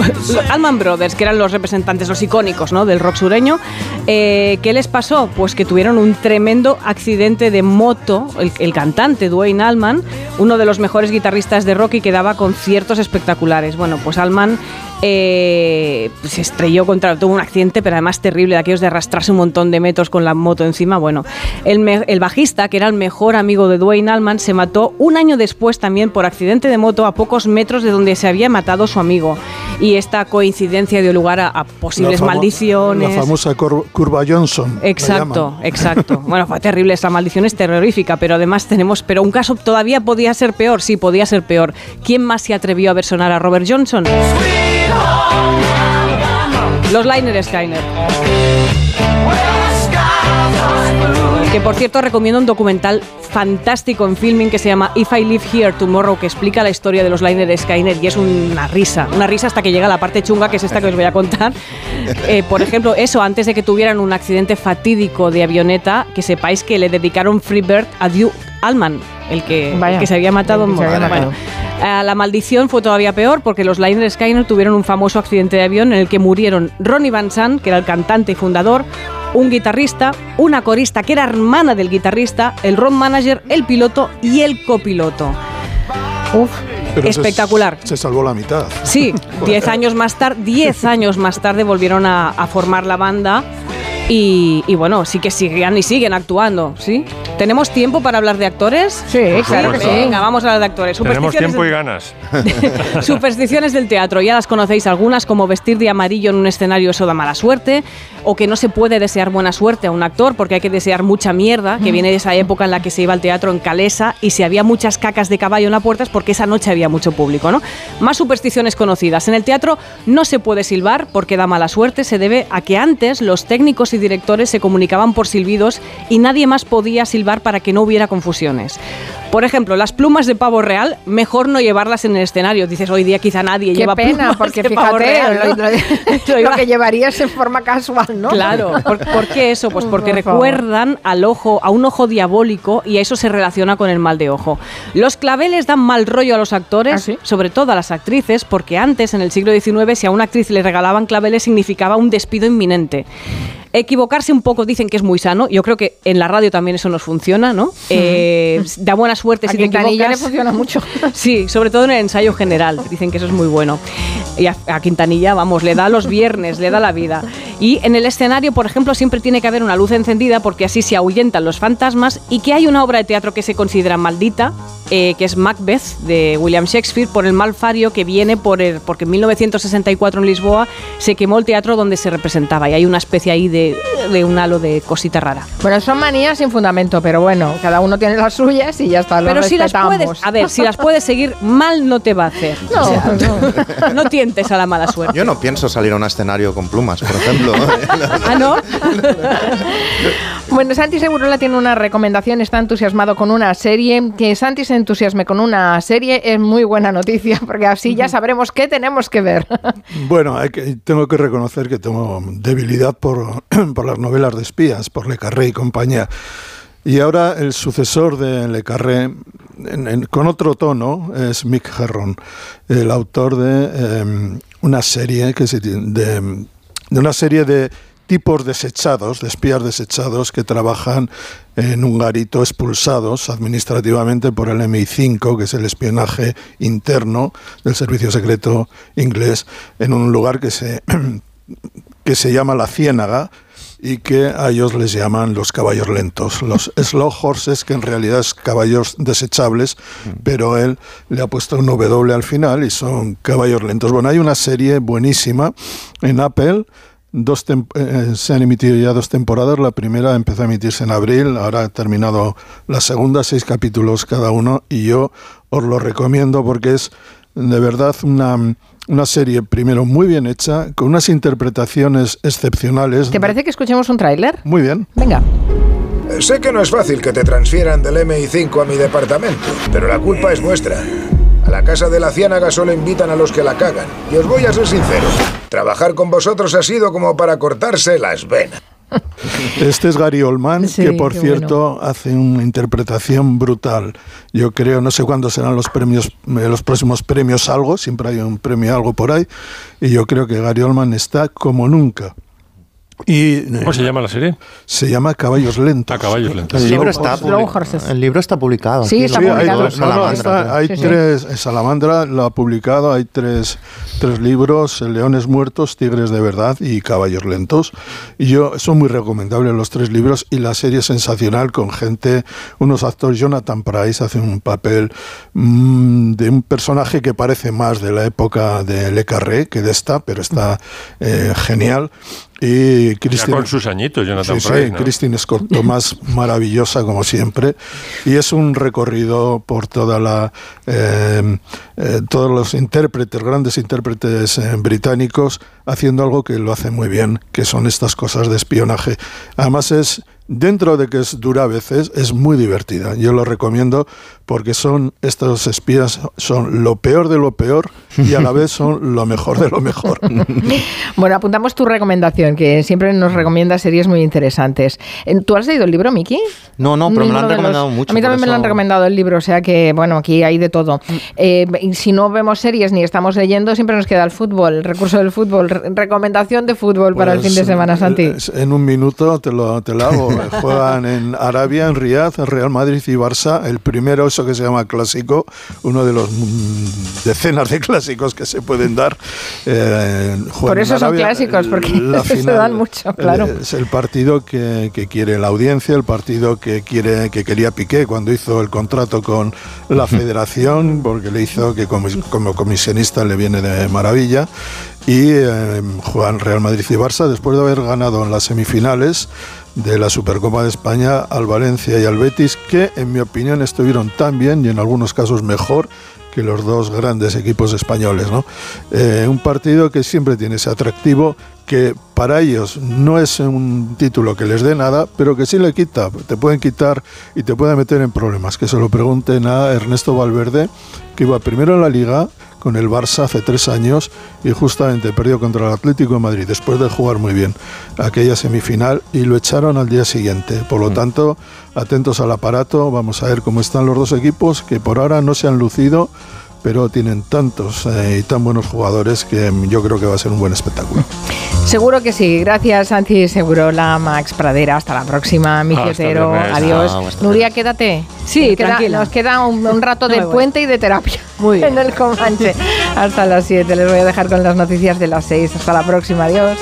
Allman Brothers, que eran los representantes, los icónicos ¿no? del rock sureño, eh, ¿qué les pasó? Pues que tuvieron un tremendo accidente de moto. El, el cantante Dwayne Allman, uno de los mejores guitarristas de rock y que daba conciertos espectaculares. Bueno, pues Allman eh, se estrelló contra, tuvo un accidente, pero además terrible, de aquellos de arrastrarse un montón de metros con la moto encima. Bueno, el, me- el bajista, que era el mejor amigo de Dwayne Allman, se mató un año después también por accidente de moto a pocos metros de donde se había matado su amigo. Y esta coincidencia dio lugar a, a posibles La maldiciones. La famosa curva Johnson. Exacto, exacto. <laughs> Bueno, fue terrible, esta maldición es terrorífica, pero además tenemos, pero un caso todavía podía ser peor, sí, podía ser peor. ¿Quién más se atrevió a versionar a Robert Johnson? Los Liner Skyner. Que por cierto recomiendo un documental fantástico en filming que se llama If I Live Here Tomorrow, que explica la historia de los Liner Skynet y es una risa, una risa hasta que llega la parte chunga, que es esta que os voy a contar. Eh, por ejemplo, eso, antes de que tuvieran un accidente fatídico de avioneta, que sepáis que le dedicaron Freebird a Duke Allman, el que, Vaya, el que se había matado. matado. eh, la maldición fue todavía peor porque los Liner Skynet tuvieron un famoso accidente de avión en el que murieron Ronnie Van Sant, que era el cantante y fundador, un guitarrista, una corista que era hermana del guitarrista, el road manager, el piloto y el copiloto. Uf, Pero se- espectacular. Se, salvó la mitad. Sí, <laughs> 10 años más tarde, 10 años más tarde volvieron a, a formar la banda y, y bueno, sí que siguen y siguen actuando, ¿sí? ¿Tenemos tiempo para hablar de actores? Sí, claro que sí. Venga, vamos a hablar de actores. Tenemos Supersticiones tiempo del- y ganas. <laughs> Supersticiones del teatro, ya las conocéis algunas, como vestir de amarillo en un escenario, eso da mala suerte, o que no se puede desear buena suerte a un actor porque hay que desear mucha mierda, que viene de esa época en la que se iba al teatro en calesa y si había muchas cacas de caballo en la puerta es porque esa noche había mucho público, ¿no? Más supersticiones conocidas. En el teatro no se puede silbar porque da mala suerte, se debe a que antes los técnicos y directores se comunicaban por silbidos y nadie más podía silbar para que no hubiera confusiones. Por ejemplo, las plumas de pavo real, mejor no llevarlas en el escenario. Dices, hoy día quizá nadie qué lleva pena, plumas porque de pavo fíjate real, ¿no? lo, <laughs> lo- lo que llevarías en forma casual, ¿no? Claro, ¿Por, por qué eso? Pues <laughs> porque Por recuerdan al ojo, a un ojo diabólico y a eso se relaciona con el mal de ojo. Los claveles dan mal rollo a los actores, ¿Ah, sobre todo a las actrices, porque antes, en el siglo XIX, si a una actriz le regalaban claveles significaba un despido inminente. Equivocarse un poco dicen que es muy sano. Yo creo que en la radio también eso nos funciona, ¿no? Eh, da buena suerte <laughs> si te Quintanilla le equivocas. funciona mucho. <laughs> Sí, sobre todo en el ensayo general. Dicen que eso es muy bueno. Y a, a Quintanilla, vamos, le da los viernes, le da la vida. Y en el escenario, por ejemplo, siempre tiene que haber una luz encendida porque así se ahuyentan los fantasmas y que hay una obra de teatro que se considera maldita, eh, que es Macbeth de William Shakespeare, por el mal fario que viene por el, porque en 1964 en Lisboa se quemó el teatro donde se representaba y hay una especie ahí de, de un halo de cosita rara. Bueno, son manías sin fundamento, pero bueno, cada uno tiene las suyas y ya está. lo Pero si las respetamos. puedes, a ver, si las puedes seguir, mal no te va a hacer. No, O sea, no <laughs> tientes a la mala <laughs> suerte. Yo no pienso salir a un escenario con plumas, por ejemplo. <laughs> ¿Ah, no? Bueno, Santi Segurola tiene una recomendación, está entusiasmado con una serie. Que Santi se entusiasme con una serie es muy buena noticia, <laughs> porque así ya sabremos qué tenemos que ver. <laughs> Bueno, hay que- tengo que reconocer que tengo debilidad por, <clears throat> por las novelas de espías, por Le Carré y compañía. Y ahora el sucesor de Le Carré, en- en- con otro tono, es Mick Herron, el autor de eh, una serie que se, de, de una serie de tipos desechados, de espías desechados que trabajan en un garito expulsados administrativamente por el MI5, que es el espionaje interno del servicio secreto inglés, en un lugar que se, <clears throat> que se llama La Ciénaga y que a ellos les llaman los caballos lentos, los <laughs> slow horses, que en realidad es caballos desechables, pero él le ha puesto un W al final y son caballos lentos. Bueno, hay una serie buenísima en Apple. Dos tem- eh, se han emitido ya dos temporadas. La primera empezó a emitirse en abril, ahora ha terminado la segunda, seis capítulos cada uno, y yo os lo recomiendo porque es de verdad una, una serie, primero, muy bien hecha, con unas interpretaciones excepcionales. ¿Te parece que escuchemos un tráiler? Muy bien. Venga. Sé que no es fácil que te transfieran del MI5 a mi departamento, pero la culpa es vuestra. A la casa de la Ciénaga solo invitan a los que la cagan. Y os voy a ser sincero. Trabajar con vosotros ha sido como para cortarse las venas. <laughs> Este es Gary Oldman, Sí, que por cierto hace una interpretación brutal. Yo creo, no sé cuándo serán los premios, eh, los próximos premios algo, siempre hay un premio algo por ahí, y yo creo que Gary Oldman está como nunca. Y, eh, ¿Cómo se llama la serie? Se llama Caballos Lentos. Ah, Caballos Lentos. El libro, está Horses. el libro está publicado. Sí, está publicado. lo- tres- no, no, Salamandra, está- creo. hay Sí, sí. tres, Salamandra lo ha publicado, hay tres, tres libros, Leones Muertos, Tigres de Verdad y Caballos Lentos. Y yo, son muy recomendables los tres libros y la serie es sensacional con gente, unos actores, Jonathan Price hace un papel mm, de un personaje que parece más de la época de Le Carré que de esta, pero está eh, genial. Y Ya Christine- con sus añitos, Jonathan Sí, Price, sí, ¿no? Christine Scott Thomas, <laughs> maravillosa como siempre. Y es un recorrido por toda la eh, eh, todos los intérpretes, grandes intérpretes eh, británicos, haciendo algo que lo hace muy bien, que son estas cosas de espionaje. Además es Dentro de que es dura a veces, es muy divertida. Yo lo recomiendo porque son estos espías son lo peor de lo peor y a la vez son lo mejor de lo mejor. <laughs> Bueno, apuntamos tu recomendación, que siempre nos recomienda series muy interesantes. Eh, ¿Tú has leído el libro, Miki? No, no, pero me lo han de los- recomendado mucho. A mí también me lo han recomendado el libro, o sea que, bueno, aquí hay de todo. Eh, y si no vemos series ni estamos leyendo, siempre nos queda el fútbol, el recurso del fútbol. Re- recomendación de fútbol para el Pues, fin de semana, Santi. eh, En un minuto te lo, te lo hago. <laughs> Juegan en Arabia, en Riyadh, Real Madrid y Barça. El primero, eso que se llama clásico, uno de los mm, decenas de clásicos que se pueden dar. eh, Por en eso son Arabia. clásicos, porque La <laughs> se dan mucho, claro. eh, Es el partido que, que quiere la audiencia, el partido que quiere que quería Piqué cuando hizo el contrato con la federación, porque le hizo que como, como comisionista le viene de maravilla. Y eh, juegan Real Madrid y Barça después de haber ganado en las semifinales de la Supercopa de España al Valencia y al Betis, que en mi opinión estuvieron tan bien y en algunos casos mejor que los dos grandes equipos españoles. ¿no? Eh, un partido que siempre tiene ese atractivo que para ellos no es un título que les dé nada, pero que sí le quita, te pueden quitar y te pueden meter en problemas. Que se lo pregunten a Ernesto Valverde, que iba primero en la liga con el Barça hace tres años y justamente perdió contra el Atlético de Madrid después de jugar muy bien aquella semifinal y lo echaron al día siguiente. Por lo tanto, atentos al aparato, vamos a ver cómo están los dos equipos que por ahora no se han lucido pero tienen tantos eh, y tan buenos jugadores que yo creo que va a ser un buen espectáculo. <laughs> Seguro que sí. Gracias, Santi Segurola, Max Pradera. Hasta la próxima, mi luego. Adiós. Nuria, quédate. Sí, Nos queda-. Nos queda un, un <laughs> rato No de puente y de terapia <laughs> Muy bien. en el Comanche. Hasta las 7. Les voy a dejar con las noticias de las 6. Hasta la próxima. Adiós.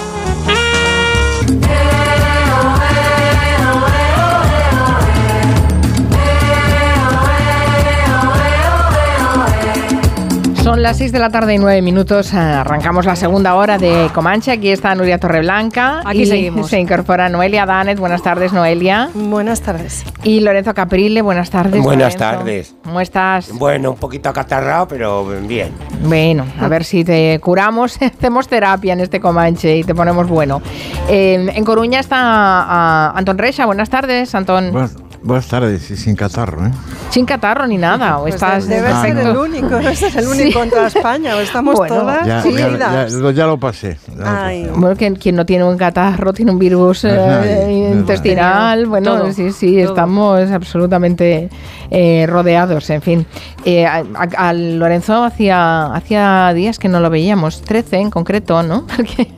Son las 6 de la tarde y 9 minutos. Arrancamos la segunda hora de Comanche. Aquí está Nuria Torreblanca. Aquí y seguimos. Se incorpora Noelia Danet. Buenas tardes, Noelia. Buenas tardes. Y Lorenzo Caprile. Buenas tardes. Buenas Lorenzo. tardes. ¿Cómo estás? Bueno, un poquito acatarrado, pero bien. Bueno, a ver si te curamos. <laughs> Hacemos terapia en este Comanche y te ponemos bueno. Eh, en Coruña está ah, Antón Reixa. Buenas tardes, Antón. Buenas, buenas tardes y sin catarro, ¿eh? Sin catarro ni nada. ¿O Pues estás debe ser el único, debe ser el único Sí. en toda España. O estamos Bueno, todas Ya, Sí. ya- unidas. ya- lo- ya lo pasé. ya lo pasé. Ay, Bueno, quien, quien no tiene un catarro tiene un virus No es eh, nadie, no es intestinal. Bueno, Todo, sí, sí, todo. estamos absolutamente eh, rodeados. En fin, Eh, a, a- a Lorenzo hacía, hacía días que no lo veíamos, 13 en concreto, ¿no? <laughs> Porque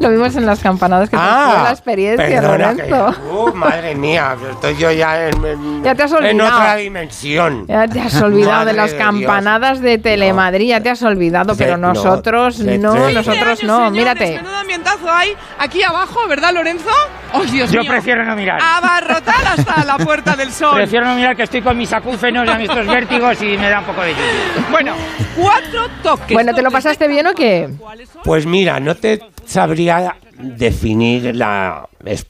lo vimos en las campanadas que te fue la experiencia, Ah, que- Lorenzo. Uh, madre mía, estoy yo ya en, en- Ya te has en olvidado. otra dimensión. Ya te has olvidado de las de campanadas de Telemadrid, ya te has olvidado, pero no, nosotros no, nosotros no, mírate. Menudo ambientazo hay aquí abajo, ¿verdad, Lorenzo? ¡Oh, Dios Yo mío! prefiero no mirar. Abarrotar hasta la Puerta del Sol. Prefiero no mirar que estoy con mis acúfenos y estos <laughs> vértigos y me da un poco de lluvia. Bueno, cuatro toques. Bueno, ¿te lo pasaste bien o qué? Pues mira, no te sabría definir la es,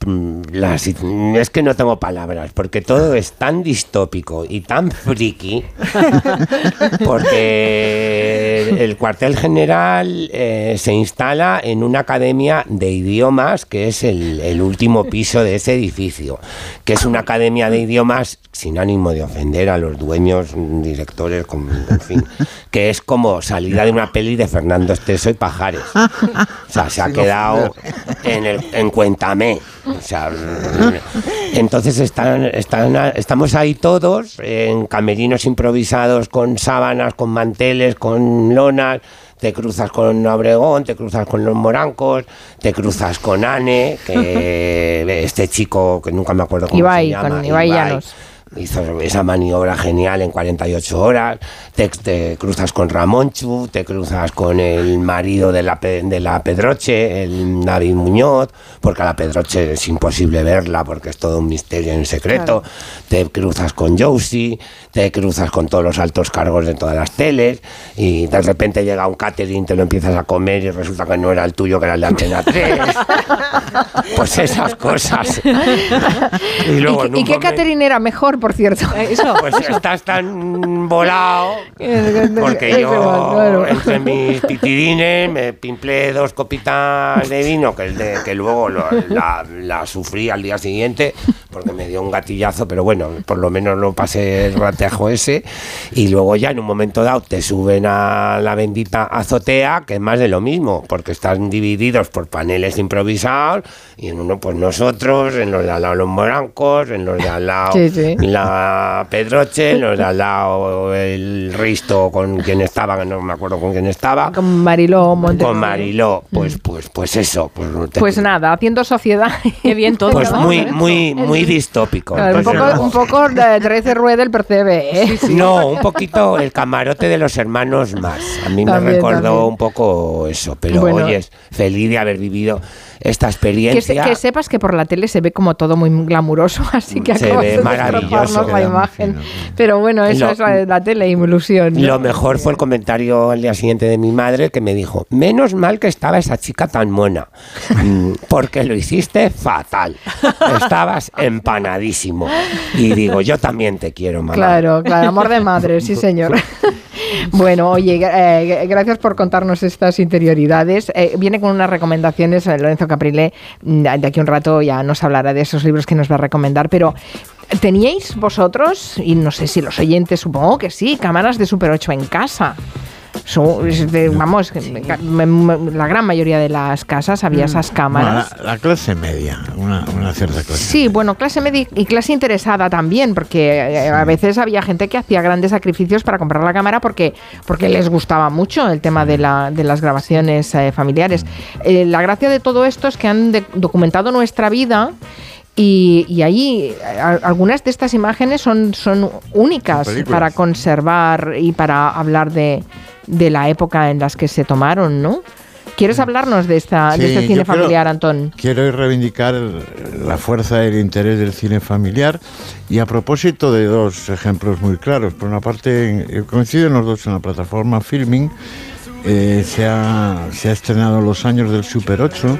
la es que no tengo palabras porque todo es tan distópico y tan friki <laughs> porque el cuartel general eh, se instala en una academia de idiomas que es el, el último piso de ese edificio que es una academia de idiomas sin ánimo de ofender a los dueños directores con- en fin que es como salida de una peli de Fernando Esteso y Pajares. O sea, se ha quedado en, el, en Cuéntame. O sea, entonces están, están, estamos ahí todos en camerinos improvisados con sábanas, con manteles, con lonas. Te cruzas con Obregón, te cruzas con los Morancos, te cruzas con Ane, que <laughs> este chico que nunca me acuerdo cómo Ibai, se llama. con Ibai Llanos. Hizo esa maniobra genial en 48 horas. Te, te cruzas con Ramonchu, te cruzas con el marido de la, de la Pedroche, el David Muñoz, porque a la Pedroche es imposible verla porque es todo un misterio en secreto. Te cruzas con Josie, te cruzas con todos los altos cargos de todas las teles y de repente llega un catering, te lo empiezas a comer y resulta que no era el tuyo, que era el de Antena <laughs> 3. pues esas cosas. <laughs> y luego ¿Y, y qué momento- catering era mejor, por cierto? <laughs> pues estás tan volado <laughs> porque yo claro. entre mis pitidines me pimplé dos copitas de vino que, el de- que luego lo- la, la sufrí al día siguiente porque me dio un gatillazo, pero bueno, por lo menos lo pasé el ratejo ese y luego ya en un momento dado te suben a la bendita azotea que es más de lo mismo porque están divididos por paneles improvisados y en uno pues nosotros, en los de al lado los morancos, en los de al lado Sí, sí. La Pedroche, los de al lado el Risto con quien estaba, que no me acuerdo con quién estaba. Con Mariló Montero. Con Mariló, pues, pues, pues eso. Pues, te- Pues nada, haciendo sociedad. Qué bien todo, pues muy, muy, muy distópico. Claro, un, poco, un poco de 13 rueda el percebe, ¿eh? No, un poquito el camarote de los hermanos más. A mí me recordó también. un poco eso, pero Bueno. oye, feliz de haber vivido esta Que, se- experiencia. que sepas que por la tele se ve como todo muy glamuroso, <laughs> así que Se ve maravilloso. La imagen. Pero bueno, eso es la, la tele, ilusión. ¿no? Lo mejor fue el comentario al día siguiente de mi madre que me dijo, menos mal que estaba esa chica tan mona, <laughs> mm, porque lo hiciste fatal, estabas empanadísimo. Y digo, yo también te quiero, mamá. Claro, claro, amor de madre, sí <laughs> señor. <laughs> Bueno, oye, eh, gracias por contarnos estas interioridades. Eh, viene con unas recomendaciones, eh, Lorenzo Caprile, mm, de aquí a un rato ya nos hablará de esos libros que nos va a recomendar, pero ¿teníais vosotros, y no sé si los oyentes, supongo que sí, cámaras de Super 8 en casa? Es de- vamos, la gran mayoría de las casas había esas cámaras. Bueno, la, la clase media, una, una cierta clase. Sí, bueno, clase media y clase interesada también, porque eh, a veces había gente que hacía grandes sacrificios para comprar la cámara porque, porque les gustaba mucho el tema de, la, de las grabaciones eh, familiares. Eh, la gracia de todo esto es que han de- documentado nuestra vida. Y, y ahí a- algunas de estas imágenes son, son únicas Películas. para conservar y para hablar de, de la época en las que se tomaron, ¿no? ¿Quieres hablarnos de, esta, de Sí, este cine yo quiero- familiar, Antón? Quiero reivindicar la fuerza y el interés del cine familiar y a propósito de dos ejemplos muy claros. Por una parte, eh, coinciden los dos en la plataforma Filming. Eh, se, ha, se ha estrenado Los años del Super 8,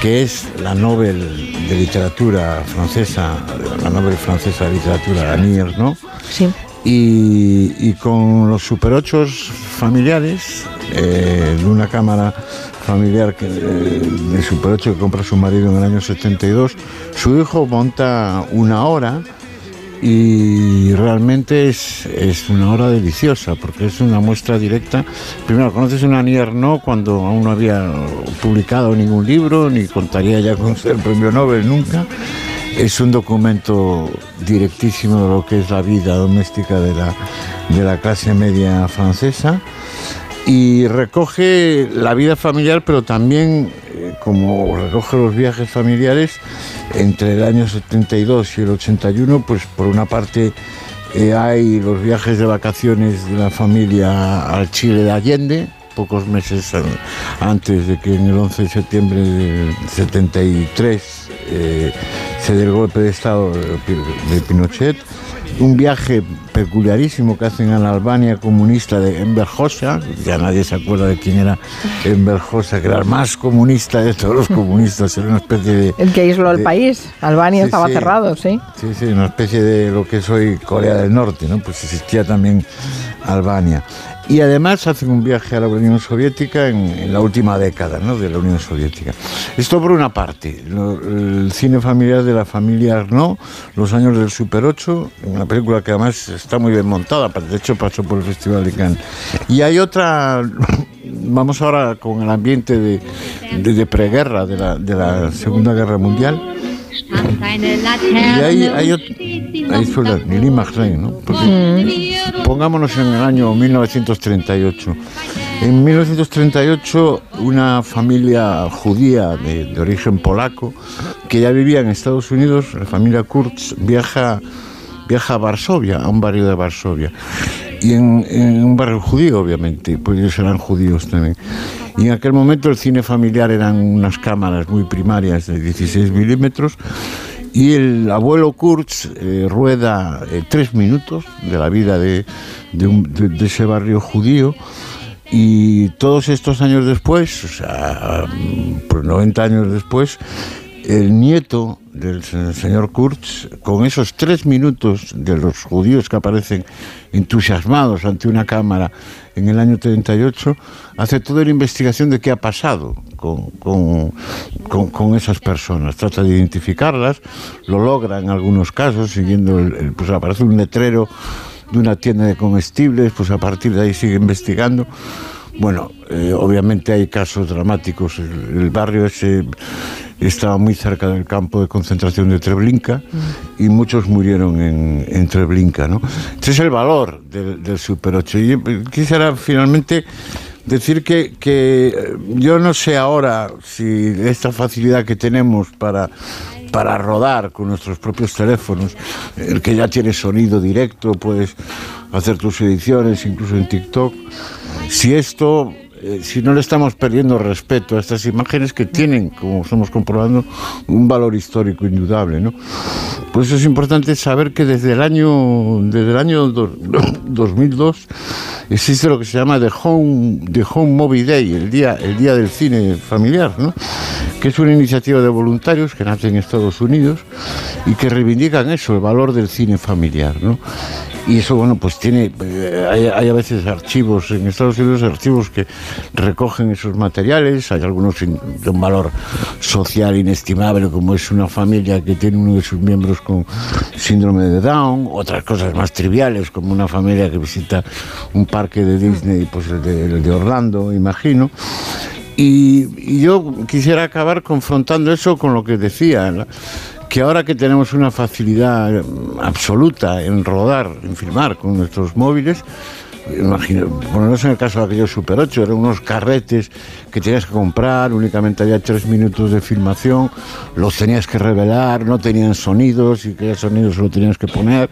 que es la Nobel de literatura francesa, la Nobel francesa de literatura, la Niers, ¿no? Sí. Y, y con los Super 8 familiares, eh, de una cámara familiar que, eh, de Super 8 que compra su marido en el año 72, su hijo monta una hora y realmente es, es una hora deliciosa porque es una muestra directa. Primero, conoces una Nierno cuando aún no había publicado ningún libro, ni contaría ya con ser premio Nobel nunca. Es un documento directísimo de lo que es la vida doméstica de la, de la clase media francesa y recoge la vida familiar, pero también, eh, como recoge los viajes familiares, entre el año 72 y el 81, pues por una parte eh, hay los viajes de vacaciones de la familia al Chile de Allende, pocos meses an- antes de que en el 11 de septiembre del 73 eh, se dé el golpe de Estado de Pinochet. Un viaje peculiarísimo que hacen a la Albania comunista de Enver Hoxha, ya nadie se acuerda de quién era Enver Hoxha, que era el más comunista de todos los comunistas, era una especie de... El que aisló el de- país. Albania Sí, estaba sí. cerrado, sí. Sí, sí, una especie de lo que es hoy Corea del Norte, ¿no? Pues existía también Albania. Y además hacen un viaje a la Unión Soviética en, la última década, ¿no? De la Unión Soviética. Esto por una parte, el cine familiar de la familia Arnaud, Los años del Super 8, una película que además está muy bien montada, de hecho pasó por el Festival de Cannes. Y hay otra, <laughs> vamos ahora con el ambiente de, de, de preguerra, de la Segunda Guerra Mundial. Y ahí hay ot- ahí suena Lili ¿no? Porque- pongámonos en el año 1938. En 1938 una familia judía de, de origen polaco que ya vivía en Estados Unidos, la familia Kurtz, viaja, viaja a Varsovia, a un barrio de Varsovia. Y en, un barrio judío, obviamente, pues ellos eran judíos también. Y en aquel momento el cine familiar eran unas cámaras muy primarias de 16 milímetros y el abuelo Kurz eh, rueda eh, tres minutos de la vida de, de de- ese barrio judío y todos estos años después, o sea, mm, por 90 años después, el nieto del se- señor Kurz, con esos tres minutos de los judíos que aparecen entusiasmados ante una cámara en el año 38, hace toda la investigación de qué ha pasado con, con- con- esas personas. Trata de identificarlas, lo logra en algunos casos, siguiendo, el, pues aparece un letrero de una tienda de comestibles, pues a partir de ahí sigue investigando. Bueno, eh, obviamente hay casos dramáticos. El, el barrio ese estaba muy cerca del campo de concentración de Treblinka y muchos murieron en, en Treblinka, ¿no? Ese es el valor del, del Super 8. Y eh, quisiera finalmente decir que, que eh, yo no sé ahora si esta facilidad que tenemos para para rodar con nuestros propios teléfonos, el que ya tiene sonido directo, puedes hacer tus ediciones, incluso en TikTok. Si esto, eh, si no le estamos perdiendo respeto a estas imágenes que tienen, como estamos comprobando, un valor histórico indudable, ¿no? Por eso es importante saber que desde el año, desde el año do- 2002 <coughs> existe lo que se llama The Home, The Home Movie Day, el día, el día del cine familiar. Que es una iniciativa de voluntarios que nace en Estados Unidos y que reivindican eso, el valor del cine familiar. ¿no? Y eso, bueno, pues tiene, eh, hay, a veces archivos en Estados Unidos, archivos que recogen esos materiales, hay algunos de un valor social inestimable, como es una familia que tiene uno de sus miembros con síndrome de Down, otras cosas más triviales, como una familia que visita un parque de Disney, pues el de Orlando, imagino. Y, yo quisiera acabar confrontando eso con lo que decía, que ahora que tenemos una facilidad absoluta en rodar, en filmar con nuestros móviles, imagino, ponernos en el caso de aquellos Super 8, eran unos carretes que tenías que comprar, únicamente había tres minutos de filmación, los tenías que revelar, no tenían sonidos y que sonidos solo tenías que poner,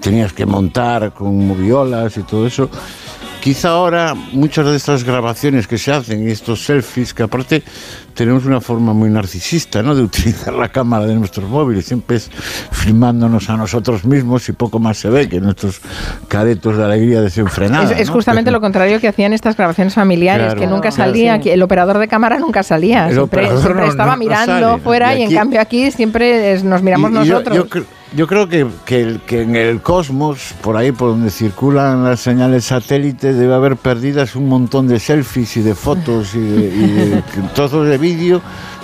tenías que montar con moviolas y todo eso. Quizá ahora muchas de estas grabaciones que se hacen y estos selfies, que aparte tenemos una forma muy narcisista ¿no? de utilizar la cámara de nuestros móviles, siempre es filmándonos a nosotros mismos y poco más se ve que nuestros caretos de alegría desenfrenados. Es, es ¿no? justamente lo contrario que hacían estas grabaciones familiares, Claro, que nunca claro, salía, sí. que el operador de cámara nunca salía, El siempre, operador siempre no- estaba no- mirando sale. fuera Y y, en cambio aquí siempre nos miramos Y- y yo- nosotros. Yo, yo creo que, que, que en el cosmos, por ahí por donde circulan las señales satélites, debe haber perdidas un montón de selfies y de fotos y de, y de <laughs> trozos de vídeo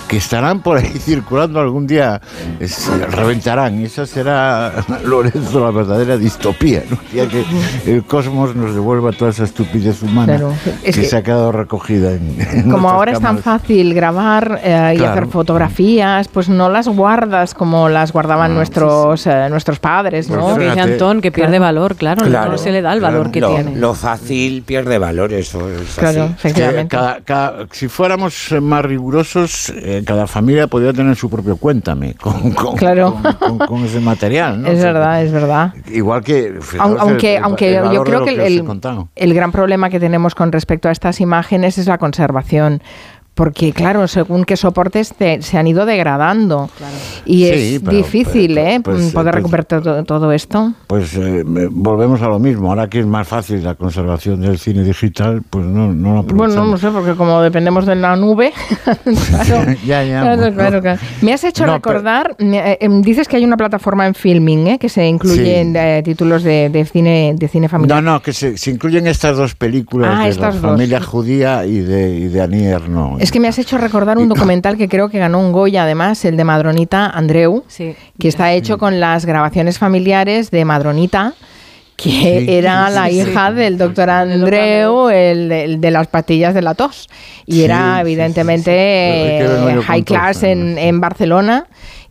que estarán por ahí <laughs> circulando algún día, es- reventarán. Y esa será, <laughs> Lorenzo, la verdadera distopía, ¿no? Ya que el cosmos nos devuelva toda esa estupidez humana Claro. que, Es que- se ha quedado recogida en, en Como ahora es tan cámaras. fácil grabar eh, y Claro. hacer fotografías, pues no las guardas como las guardaban nuestros eh, nuestros padres, ¿no? Pues Dice Antón que pierde valor, claro, Claro, no se le da el valor que lo, tiene. Lo fácil pierde valor, eso es Claro, así. efectivamente. Cada- cada- si fuéramos eh, más rigurosos, eh, cada familia podría tener su propio cuéntame con, con- Claro. con- ese material. ¿no? <laughs> Es O sea, verdad, es verdad. Igual que. Aunque, el- aunque el yo creo que he el, el gran problema que tenemos con respecto a estas imágenes es la conservación. Porque, claro, según qué soportes te- se han ido degradando. Y Sí, es pero- difícil pero- ¿eh? pues, poder pues- recuperar todo, todo esto. Pues eh, volvemos a lo mismo. Ahora que es más fácil la conservación del cine digital, pues no, no lo Bueno, aprovechamos. no sé, porque como dependemos de la nube. <laughs> claro, <laughs> ya, ya. claro, bueno. claro, claro. Me has hecho No, recordar, eh, eh, dices que hay una plataforma en filming ¿eh? que se incluyen Sí. eh, títulos de, de cine de cine familiar. No, no, que se, se incluyen estas dos películas Ah, de estas la dos. familia judía y de, y de Annie Ernaux. Es que me has hecho recordar un documental que creo que ganó un Goya, además, el de Madronita Andreu, que está hecho con las grabaciones familiares de Madronita, que Sí, era sí, la sí, hija sí. del doctor Andreu, el, el de las pastillas de la tos. Y Sí, era, evidentemente, eh, high class en, en Barcelona.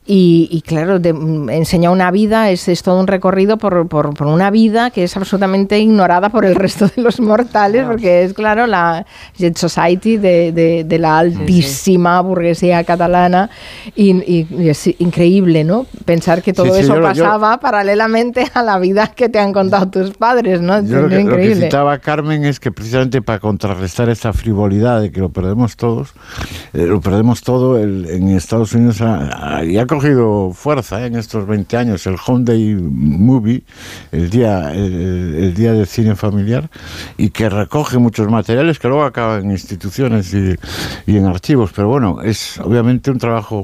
Y, y claro, de- mm, enseña una vida, es, es todo un recorrido por, por- por una vida que es absolutamente ignorada por el <laughs> resto de los mortales, porque es, claro, la Jet Society de, de- de la altísima burguesía catalana. Y, y- es increíble, ¿no? Pensar que todo Sí, sí, eso yo lo- yo- pasaba paralelamente a la vida que te han contado tus padres, ¿no? Yo lo que, lo que increíble. citaba Carmen es que precisamente para contrarrestar esta frivolidad de que lo perdemos todos, eh, lo perdemos todo, el- en Estados Unidos ha, ha- y ha cogido fuerza eh, en estos 20 años el Day Movie, el día, el, el día del cine familiar, y que recoge muchos materiales que luego acaban en instituciones y, y en archivos. Pero bueno, es obviamente un trabajo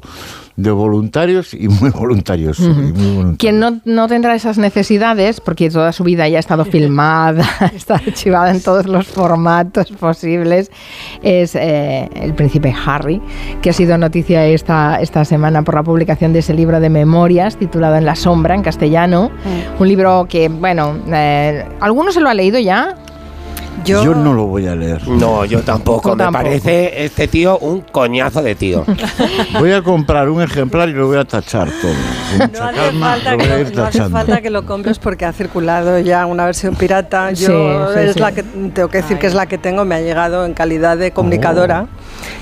de voluntarios y muy <laughs> voluntarios. y muy voluntarios. Quien no, no tendrá esas necesidades, porque toda su vida ya ha estado filmada, <laughs> está archivada en todos los formatos posibles, es eh, el príncipe Harry, que ha sido noticia esta, esta semana por la publicación de ese libro de memorias titulado En la sombra, en castellano. Un libro que, bueno, eh, ¿alguno se lo ha leído ya? Yo, no lo voy a leer. No, yo tampoco. Me tampoco. parece este tío un coñazo de tío. <laughs> Voy a comprar un ejemplar y lo voy a tachar todo. No hace, calma, falta que lo, no hace falta que lo compres porque ha circulado ya una versión pirata. Yo Sí, sí, es sí. la que tengo que decir que es la que tengo, me ha llegado en calidad de comunicadora.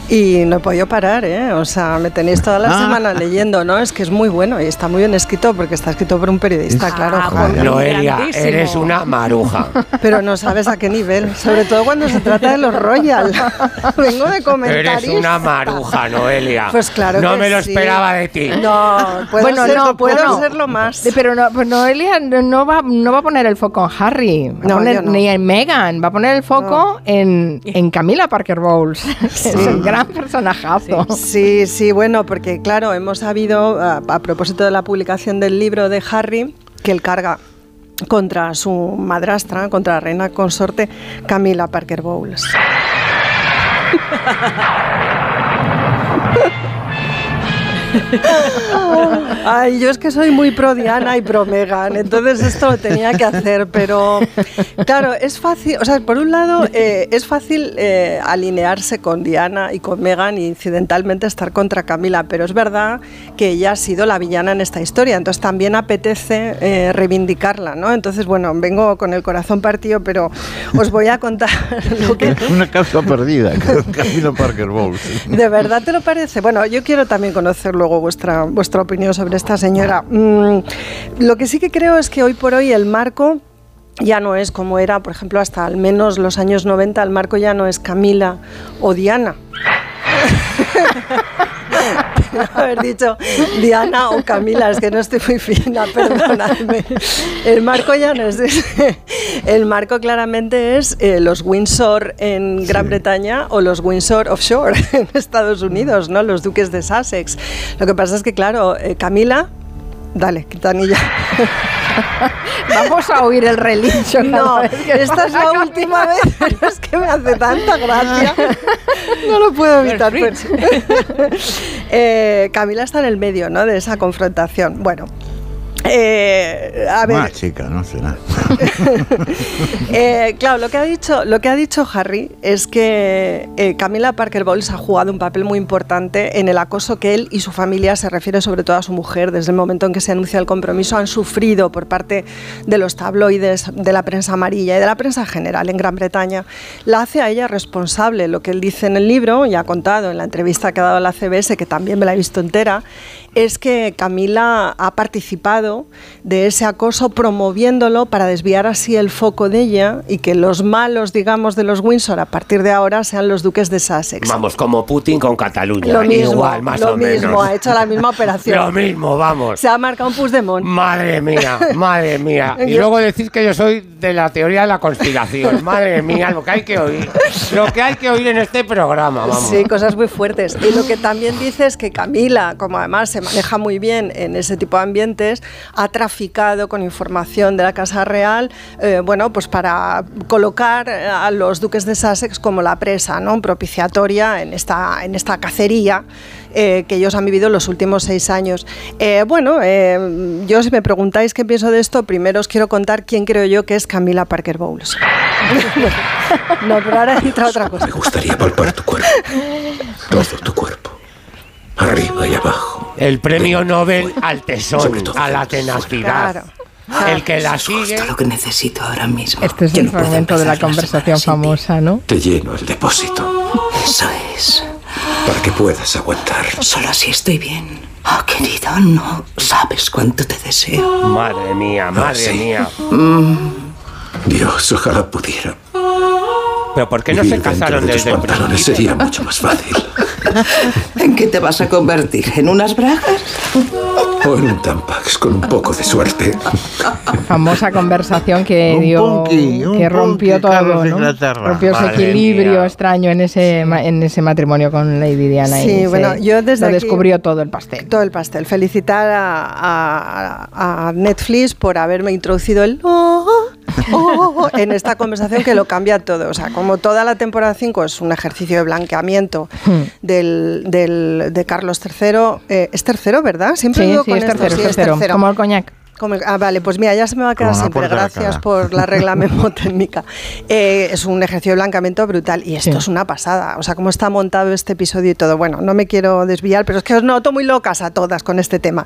Y no he podido parar, ¿eh? O sea, me tenéis toda la Ah. semana leyendo, ¿no? Es que es muy bueno y está muy bien escrito porque está escrito por un periodista, claro. Ah. Noelia, eres una maruja. Pero no sabes a qué nivel, sobre todo cuando se trata de los Royal. <laughs> Vengo de Eres comentarios. una maruja, Noelia. Pues claro No que me lo sí. esperaba de ti. No, puedo, Bueno, ser- no, puedo bueno. serlo más. Pero no, pues Noelia no no va, no va a poner el foco en Harry, va No, poner- no. ni en Meghan, va a poner el foco en, en Camila Parker Bowles, <laughs> que es un gran personajazo. Sí, sí, bueno, porque claro, hemos sabido, a, a propósito de la publicación del libro de Harry, que él carga contra su madrastra, contra la reina consorte Camila Parker Bowles. <laughs> <laughs> Ay, yo es que soy muy pro Diana y pro Megan, entonces esto lo tenía que hacer, pero claro, es fácil, o sea, por un lado eh, es fácil eh, alinearse con Diana y con Megan y incidentalmente estar contra Camila, pero es verdad que ella ha sido la villana en esta historia, entonces también apetece eh, reivindicarla, ¿no? Entonces, bueno, vengo con el corazón partido, pero os voy a contar <laughs> lo que... Una causa perdida, <laughs> Camila Parker Bowles. ¿De verdad te lo parece? Bueno, yo quiero también conocer luego vuestra, vuestra opinión sobre esta señora. Mm, lo que sí que creo es que hoy por hoy el marco ya no es como era, por ejemplo, hasta al menos los años 90, el marco ya no es Camila o Diana. <laughs> <laughs> haber dicho Diana o Camila, es que no estoy muy fina, perdonadme. El marco ya no es ese. El marco claramente es eh, los Windsor en Gran Bretaña o los Windsor offshore <laughs> en Estados Unidos, ¿no? Los duques de Sussex. Lo que pasa es que, claro, eh, Camila, dale, quitanilla. <laughs> Vamos a oír el relincho. No, esta es la última vez, <laughs> pero es que me hace tanta gracia. No lo puedo evitar. <laughs> Eh, Camila está en el medio ¿no? de esa confrontación. Bueno. Eh, a ver, Una chica, no será. <laughs> eh, claro, lo que ha dicho, lo que ha dicho Harry es que eh, Camila Parker Bowles ha jugado un papel muy importante en el acoso que él y su familia, se refiere sobre todo a su mujer, desde el momento en que se anuncia el compromiso, han sufrido por parte de los tabloides, de la prensa amarilla y de la prensa general en Gran Bretaña. La hace a ella responsable. Lo que él dice en el libro, y ha contado en la entrevista que ha dado a la CBS, que también me la he visto entera, es que Camila ha participado de ese acoso promoviéndolo para desviar así el foco de ella y que los malos, digamos, de los Windsor a partir de ahora sean los duques de Sussex. Vamos, como Putin con Cataluña. Lo mismo, Igual, más lo o mismo, menos. ha hecho la misma <laughs> operación. Lo mismo, vamos. Se ha marcado un Puigdemont. Madre mía, <laughs> madre mía. Y luego decir que yo soy de la teoría de la conspiración. <laughs> Madre mía, lo que hay que oír. Lo que hay que oír en este programa, vamos. Sí, cosas muy fuertes. Y lo que también dice es que Camila, como además se maneja muy bien en ese tipo de ambientes, ha traficado con información de la Casa Real, eh, bueno, pues para colocar a los duques de Sussex como la presa, ¿no? Propiciatoria en esta, en esta cacería. eh, que ellos han vivido los últimos seis años. Eh, bueno, yo si me preguntáis qué pienso de esto, primero os quiero contar quién creo yo que es Camila Parker Bowles. <laughs> no, pero ahora entra otra cosa. Me gustaría palpar tu cuerpo. Todo tu cuerpo. Arriba y abajo. El premio Nobel al tesón, a la tenacidad. Claro. El que la sigue. lo que necesito ahora mismo. Este es el fragmento de la conversación famosa, ¿no? Te lleno el depósito. Eso es. Para que puedas aguantar. Solo así estoy bien. Oh, querido, no sabes cuánto te deseo. Madre mía, madre sí. mía. Dios, ojalá pudiera. Pero ¿por qué no se casaron desde el pantalones principio? sería mucho más fácil. <laughs> ¿En qué te vas a convertir? ¿En unas bragas? O en un Tampax con un poco de suerte. Famosa conversación que Un dio, punky, un que rompió punky, todo, ¿no? Rompió ese equilibrio mía. extraño en ese ma- en ese matrimonio con Lady Diana. y Sí, se- bueno, yo desde lo aquí- descubrió todo el pastel. Todo el pastel. Felicitar a, a- a Netflix por haberme introducido el oh, <laughs> oh, oh, en esta conversación que lo cambia todo. O sea, como toda la temporada 5 es un ejercicio de blanqueamiento Hmm. del, del- de Carlos III. eh, es tercero, ¿verdad? Siempre Sí, digo sí, con es tercero, sí, es tercero. como el coñac. Como el- ah, vale, pues mira, ya se me va a quedar siempre. Gracias cara. por la regla <laughs> memotécnica. Eh, es un ejercicio de blancamiento brutal y esto Sí. es una pasada. O sea, cómo está montado este episodio y todo. Bueno, no me quiero desviar, pero es que os noto muy locas a todas con este tema.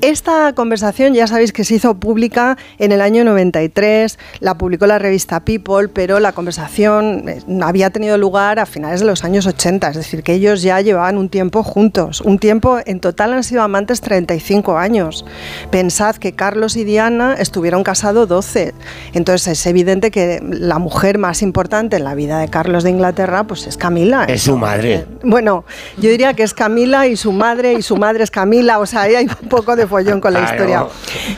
Esta conversación ya sabéis que se hizo pública en el año 93, la publicó la revista People, pero la conversación eh, había tenido lugar a finales de los años 80, es decir, que ellos ya llevaban un tiempo juntos. Un tiempo, en total han sido amantes 35 años. Pensad que Carlos y Diana estuvieron casados 12. Entonces es evidente que la mujer más importante en la vida de Carlos de Inglaterra pues es Camila. Es su madre. Bueno, yo diría que es Camila y su madre y su madre es Camila, o sea, ahí hay un poco de follón con la historia.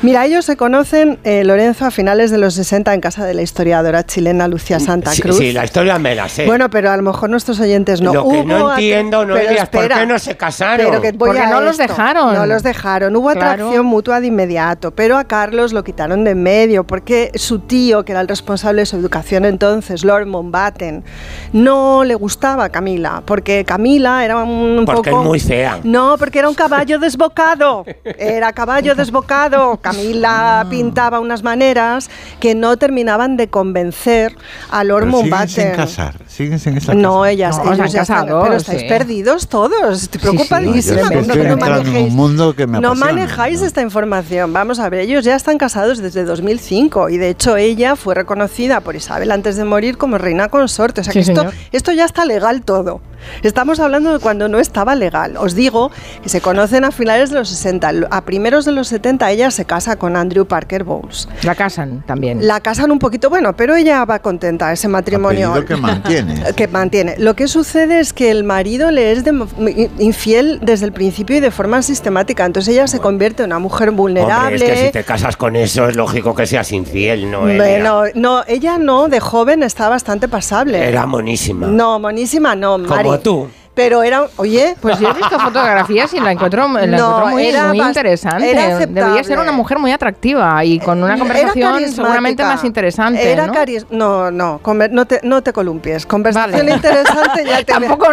Mira, ellos se conocen, eh, Lorenzo, a finales de los 60 en casa de la historiadora chilena Lucía Santa Sí, Cruz. sí, la historia me la sé. Bueno, pero a lo mejor nuestros oyentes no. Lo que no Hubo atra- entiendo, pero Noelia, es por qué no se casaron. pero que voy Porque a no los esto. dejaron. No los dejaron. Hubo Claro. atracción mutua de inmediato, pero a Carlos lo quitaron de en medio porque su tío, que era el responsable de su educación entonces, Lord Mountbatten, no le gustaba a Camila, porque Camila era un Porque poco... es muy fea. No, porque era un caballo desbocado. Era caballo desbocado. Camila pintaba unas maneras que no terminaban de convencer a Lord Pero siguen sin Mountbatten. casar, siguen sin estar No, ellas, No, ellos se han ya están, casado, pero estáis sí. perdidos todos. Estoy Sí, sí. preocupadísima. No, es que no- manejéis- un mundo que me no apasiona. manejáis esta información. Vamos a ver, ellos ya están casados desde 2005 y de hecho ella fue reconocida por Isabel antes de morir como reina consorte. O sea Sí, que esto, esto ya está legal todo. Estamos hablando de cuando no estaba legal. Os digo que se conocen a finales de los 60. A primeros de los 70 ella se casa con Andrew Parker Bowles. La casan también. La casan un poquito, bueno, pero ella va contenta, ese matrimonio. Apellido que mantiene. <laughs> Que mantiene. Lo que sucede es que el marido le es de- infiel desde el principio y de forma sistemática. Entonces ella se convierte en una mujer vulnerable. Hombre, es que si te casas con eso es lógico que seas infiel, ¿no? Bueno, no, ella no, de joven está bastante pasable. Era monísima. No, monísima no, Mari. Como tú. Pero era, oye, Pues yo he visto fotografías y la encuentro, la No, encuentro muy, era muy bast- interesante. era. Debería ser una mujer muy atractiva y con una conversación seguramente más interesante. Era ¿no? caris- no, no, conver- no te, no te columpies. Conversación interesante ya te <laughs> tampoco,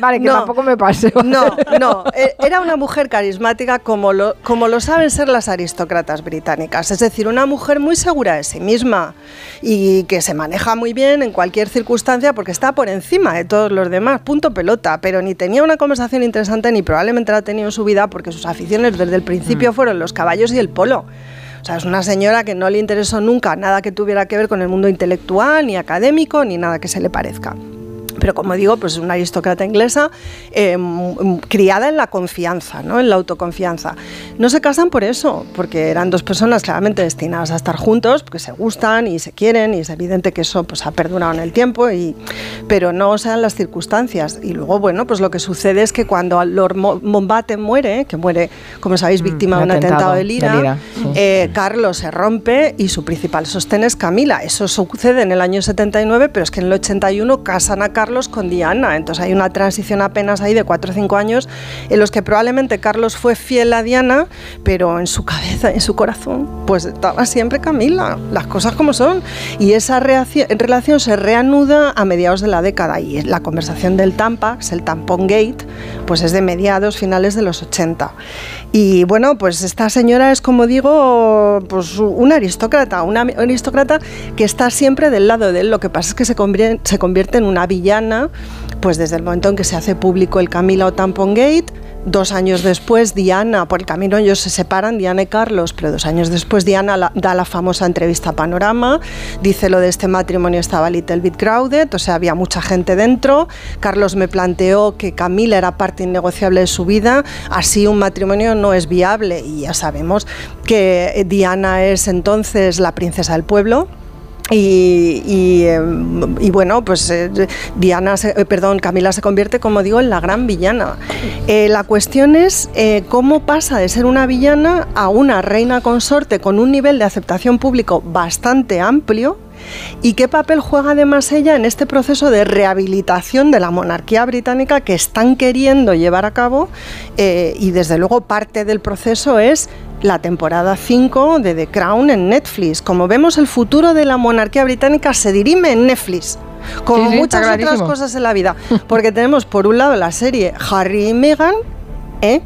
vale, que No. tampoco me pase. No, no, eh, era una mujer carismática como lo, como lo saben ser las aristócratas británicas, es decir, una mujer muy segura de sí misma y que se maneja muy bien en cualquier circunstancia porque está por encima de todos los demás, punto pelota, pero ni tenía una conversación interesante ni probablemente la ha tenido en su vida porque sus aficiones desde el principio fueron los caballos y el polo. O sea, es una señora que no le interesó nunca nada que tuviera que ver con el mundo intelectual, ni académico, ni nada que se le parezca. Pero como digo, pues es una aristócrata inglesa eh, criada en la confianza, ¿no? en la autoconfianza. No se casan por eso, porque eran dos personas claramente destinadas a estar juntos, porque se gustan y se quieren, y es evidente que eso pues, ha perdurado en el tiempo, y, pero no sean las circunstancias. Y luego, bueno, pues lo que sucede es que cuando Lord Mo- Mountbatten muere, que muere, como sabéis, víctima de un un atentado atentado de Lira, de Lira, sí. eh, Carlos se rompe y su principal sostén es Camila. Eso sucede en el año 79, pero es que en el 81 casan a Carlos con Diana. Entonces hay una transición apenas ahí de 4 o 5 años en los que probablemente Carlos fue fiel a Diana, pero en su cabeza, en su corazón, pues estaba siempre Camila. Las cosas como son. Y esa relación se reanuda a mediados de la década. Y la conversación del Tampax, el Tampon Gate, pues es de mediados, finales de los 80. Y bueno, pues esta señora es, como digo, pues una aristócrata, una aristócrata que está siempre del lado de él. Lo que pasa es que se convierte, se convierte en una villana, pues desde el momento en que se hace público el Camila o Tampon Gate. Dos años después, Diana, por el camino ellos se separan, Diana y Carlos, pero dos años después Diana da la famosa entrevista a Panorama, dice lo de este matrimonio estaba little bit crowded, o sea, había mucha gente dentro. Carlos me planteó que Camila era parte innegociable de su vida, así un matrimonio no es viable y ya sabemos que Diana es entonces la princesa del pueblo. Y, y, bueno, pues eh, Diana, se- eh, perdón, Camila se convierte, como digo, en la gran villana. Eh, la cuestión es cómo pasa de ser una villana a una reina consorte con un nivel de aceptación público bastante amplio. ¿Y qué papel juega además ella en este proceso de rehabilitación de la monarquía británica que están queriendo llevar a cabo? Y desde luego parte del proceso es la temporada 5 de The Crown en Netflix. Como vemos, el futuro de la monarquía británica se dirime en Netflix. Como Sí, sí, está muchas otras cosas en la vida. Porque tenemos por un lado la serie Harry y Meghan, ¿eh?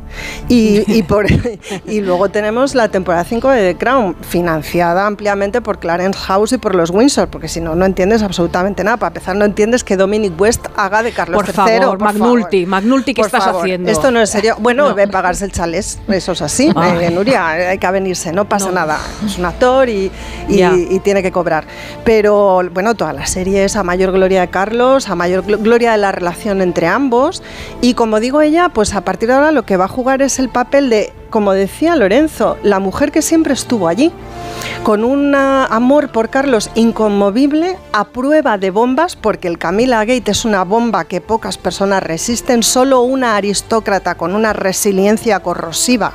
Y, y, por, <laughs> y luego tenemos la temporada 5 de The Crown, financiada ampliamente por Clarence House y por los Windsor, porque si no, no entiendes absolutamente nada. Para empezar, no entiendes que Dominic West haga de Carlos Por III. favor, McNulty, McNulty, ¿qué Por estás favor. haciendo? Esto no es serio. Bueno, ve pagarse el chalés, eso es así. Ay. Eh, Nuria, hay que avenirse, no pasa nada. Es un actor y, y- Ya. y tiene que cobrar. Pero bueno, toda la serie es a mayor gloria de Carlos, a mayor gl- gloria de la relación entre ambos. Y como digo ella, pues a partir de ahora lo que va a jugar es el papel de, como decía Lorenzo, la mujer que siempre estuvo allí, con un amor por Carlos inconmovible, a prueba de bombas, porque el Camila Gate es una bomba que pocas personas resisten, solo una aristócrata con una resiliencia corrosiva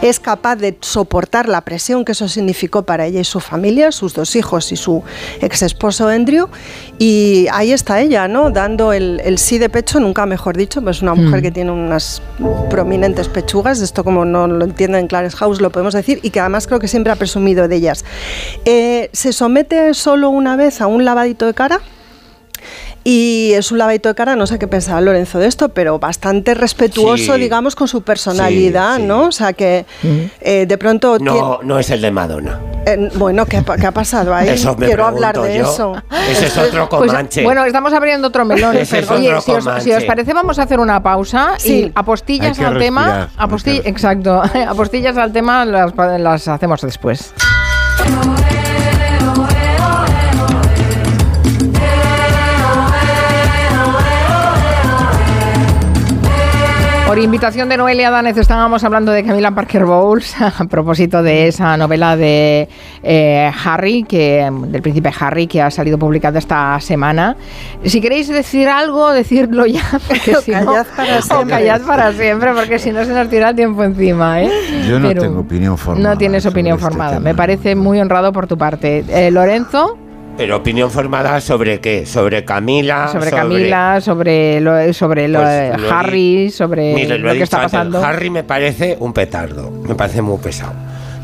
es capaz de soportar la presión que eso significó para ella y su familia, sus dos hijos y su ex esposo Andrew. Y ahí está ella, ¿no? Dando el, el sí de pecho, nunca mejor dicho, pues una mujer Mm. que tiene unas prominentes pechugas, esto como no lo entienden en Clarence House lo podemos decir, y que además creo que siempre ha presumido de ellas. Eh, se somete solo una vez a un lavadito de cara. Y es un lavadito de cara, no sé qué pensaba Lorenzo de esto, pero bastante respetuoso, Sí. digamos, con su personalidad, Sí, sí. ¿no? O sea que eh, de pronto... No, no es el de Madonna. eh, bueno, ¿qué, qué ha pasado ahí? Eso me Quiero hablar de yo. eso. Ese es otro Pues, comanche. bueno, estamos abriendo otro melón. Ese es pero, oye, otro si os, comanche. si os parece, vamos a hacer una pausa Sí. y apostillas Hay que al tema. respirar, exacto, <laughs> apostillas al tema las, las hacemos después. Invitación de Noelia Danez estábamos hablando de Camila Parker Bowles <laughs> a propósito de esa novela de eh, Harry, que, del príncipe Harry, que ha salido publicada esta semana. Si queréis decir algo, decirlo ya, <laughs> porque O si no, callad para o siempre. callad para siempre, porque si no se nos tira el tiempo encima. ¿eh? Yo no Pero tengo opinión formada. No tienes opinión este formada. tema. Me parece muy honrado por tu parte. Eh, Lorenzo, Pero opinión formada sobre qué? Sobre Camila. sobre Camila, sobre lo, sobre lo Pues he Harry, sobre Mire, lo, que está antes, pasando. Harry me parece un petardo, me parece muy pesado.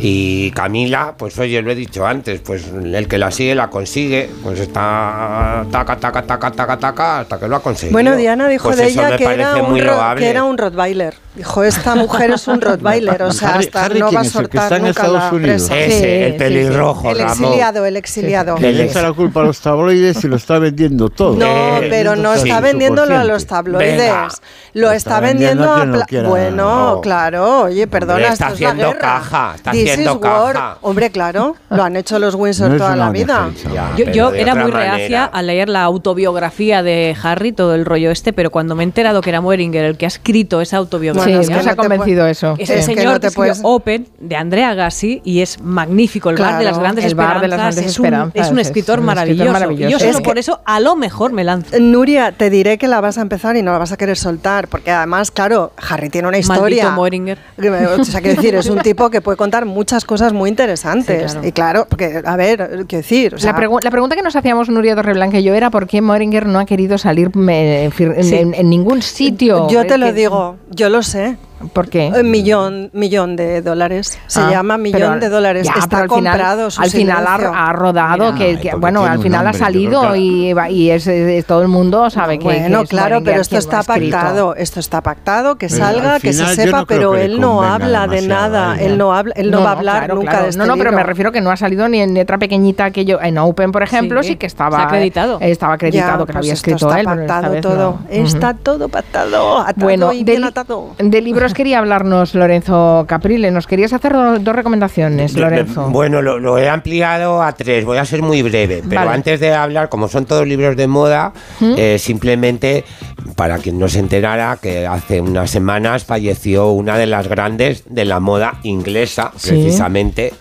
Y Camila, pues oye, lo he dicho antes, pues el que la sigue la consigue, pues está taca, taca, taca, taca, taca, hasta que lo ha conseguido. Bueno, Diana dijo Pues de ella que era, un que era un Rottweiler. Dijo, esta mujer es un <laughs> Rottweiler, o sea, Harry- hasta Harry, no ¿quién va a soltar está en nunca Estados la Unidos? presa. Ese, Sí, el sí, pelirrojo, El Ramón. exiliado, el exiliado. Que le echa la culpa a los tabloides y lo está vendiendo todo. No, Eh, pero no sí, está vendiéndolo a los tabloides. Venga. Lo está está vendiendo vendiendo a quiera. Bueno, No. claro, oye, perdona, Hombre, esto está es la haciendo guerra. caja, está This haciendo is war. caja. Hombre, claro, lo han hecho los Windsor No toda la vida. Ya, Yo, era muy manera. reacia a leer la autobiografía de Harry, todo el rollo este, pero cuando me he enterado que era Moeringer el que ha escrito esa autobiografía, Que nos no ha convencido eso. es sí. el que señor no te que puedes- Open de Andrea Gassi y es magnífico. El bar de las Claro, grandes el bar de las esperanzas grandes es, un, esperanzas, es un es escritor un maravilloso. escritor maravilloso. Y yo Es solo que- por eso a lo mejor me lanzo. Nuria, te diré que la vas a empezar y no la vas a querer soltar, porque además, claro, Harry tiene una historia. <laughs> O sea, quiero decir, es un tipo que puede contar muchas cosas muy interesantes. Sí, claro. Y claro, porque, a ver, quiero decir, o sea, la, pregu- la pregunta que nos hacíamos Nuria Torreblanca y yo era por qué Moringer no ha querido salir en, en- Sí. en- en ningún sitio. yo te lo que- digo, yo lo sé. né? ¿Por qué? Un millón, millón de dólares. Se Ah, llama millón pero- de dólares. ya, Está al final- comprado su Al final ha, ha rodado, Mira, que, que, bueno, al final ha nombre, yo salido que- y, y es, es- todo el mundo sabe que. Bueno, que es claro, pero esto está ha pactado, esto está pactado, que Pero salga, al que se final yo sepa, no pero que él no habla de nada, él no habla, él no, va a hablar claro, nunca claro. de este No, no, pero me refiero que no ha salido ni en letra pequeñita aquello. En Open, por ejemplo, sí, Sí, que estaba. ha acreditado. eh, Estaba acreditado que lo pues había esto escrito está él. esta pactado todo, no. está todo pactado, atado Bueno, y bien atado. de libros quería hablarnos Lorenzo Caprile. Nos querías hacer do- dos recomendaciones, Lorenzo. Bueno, lo, lo he ampliado a tres, voy a ser muy breve, pero Vale. antes de hablar, como son todos libros de moda, eh, simplemente para quien no se enterara que hace unas semanas falleció una de las grandes de la moda inglesa, Sí. precisamente.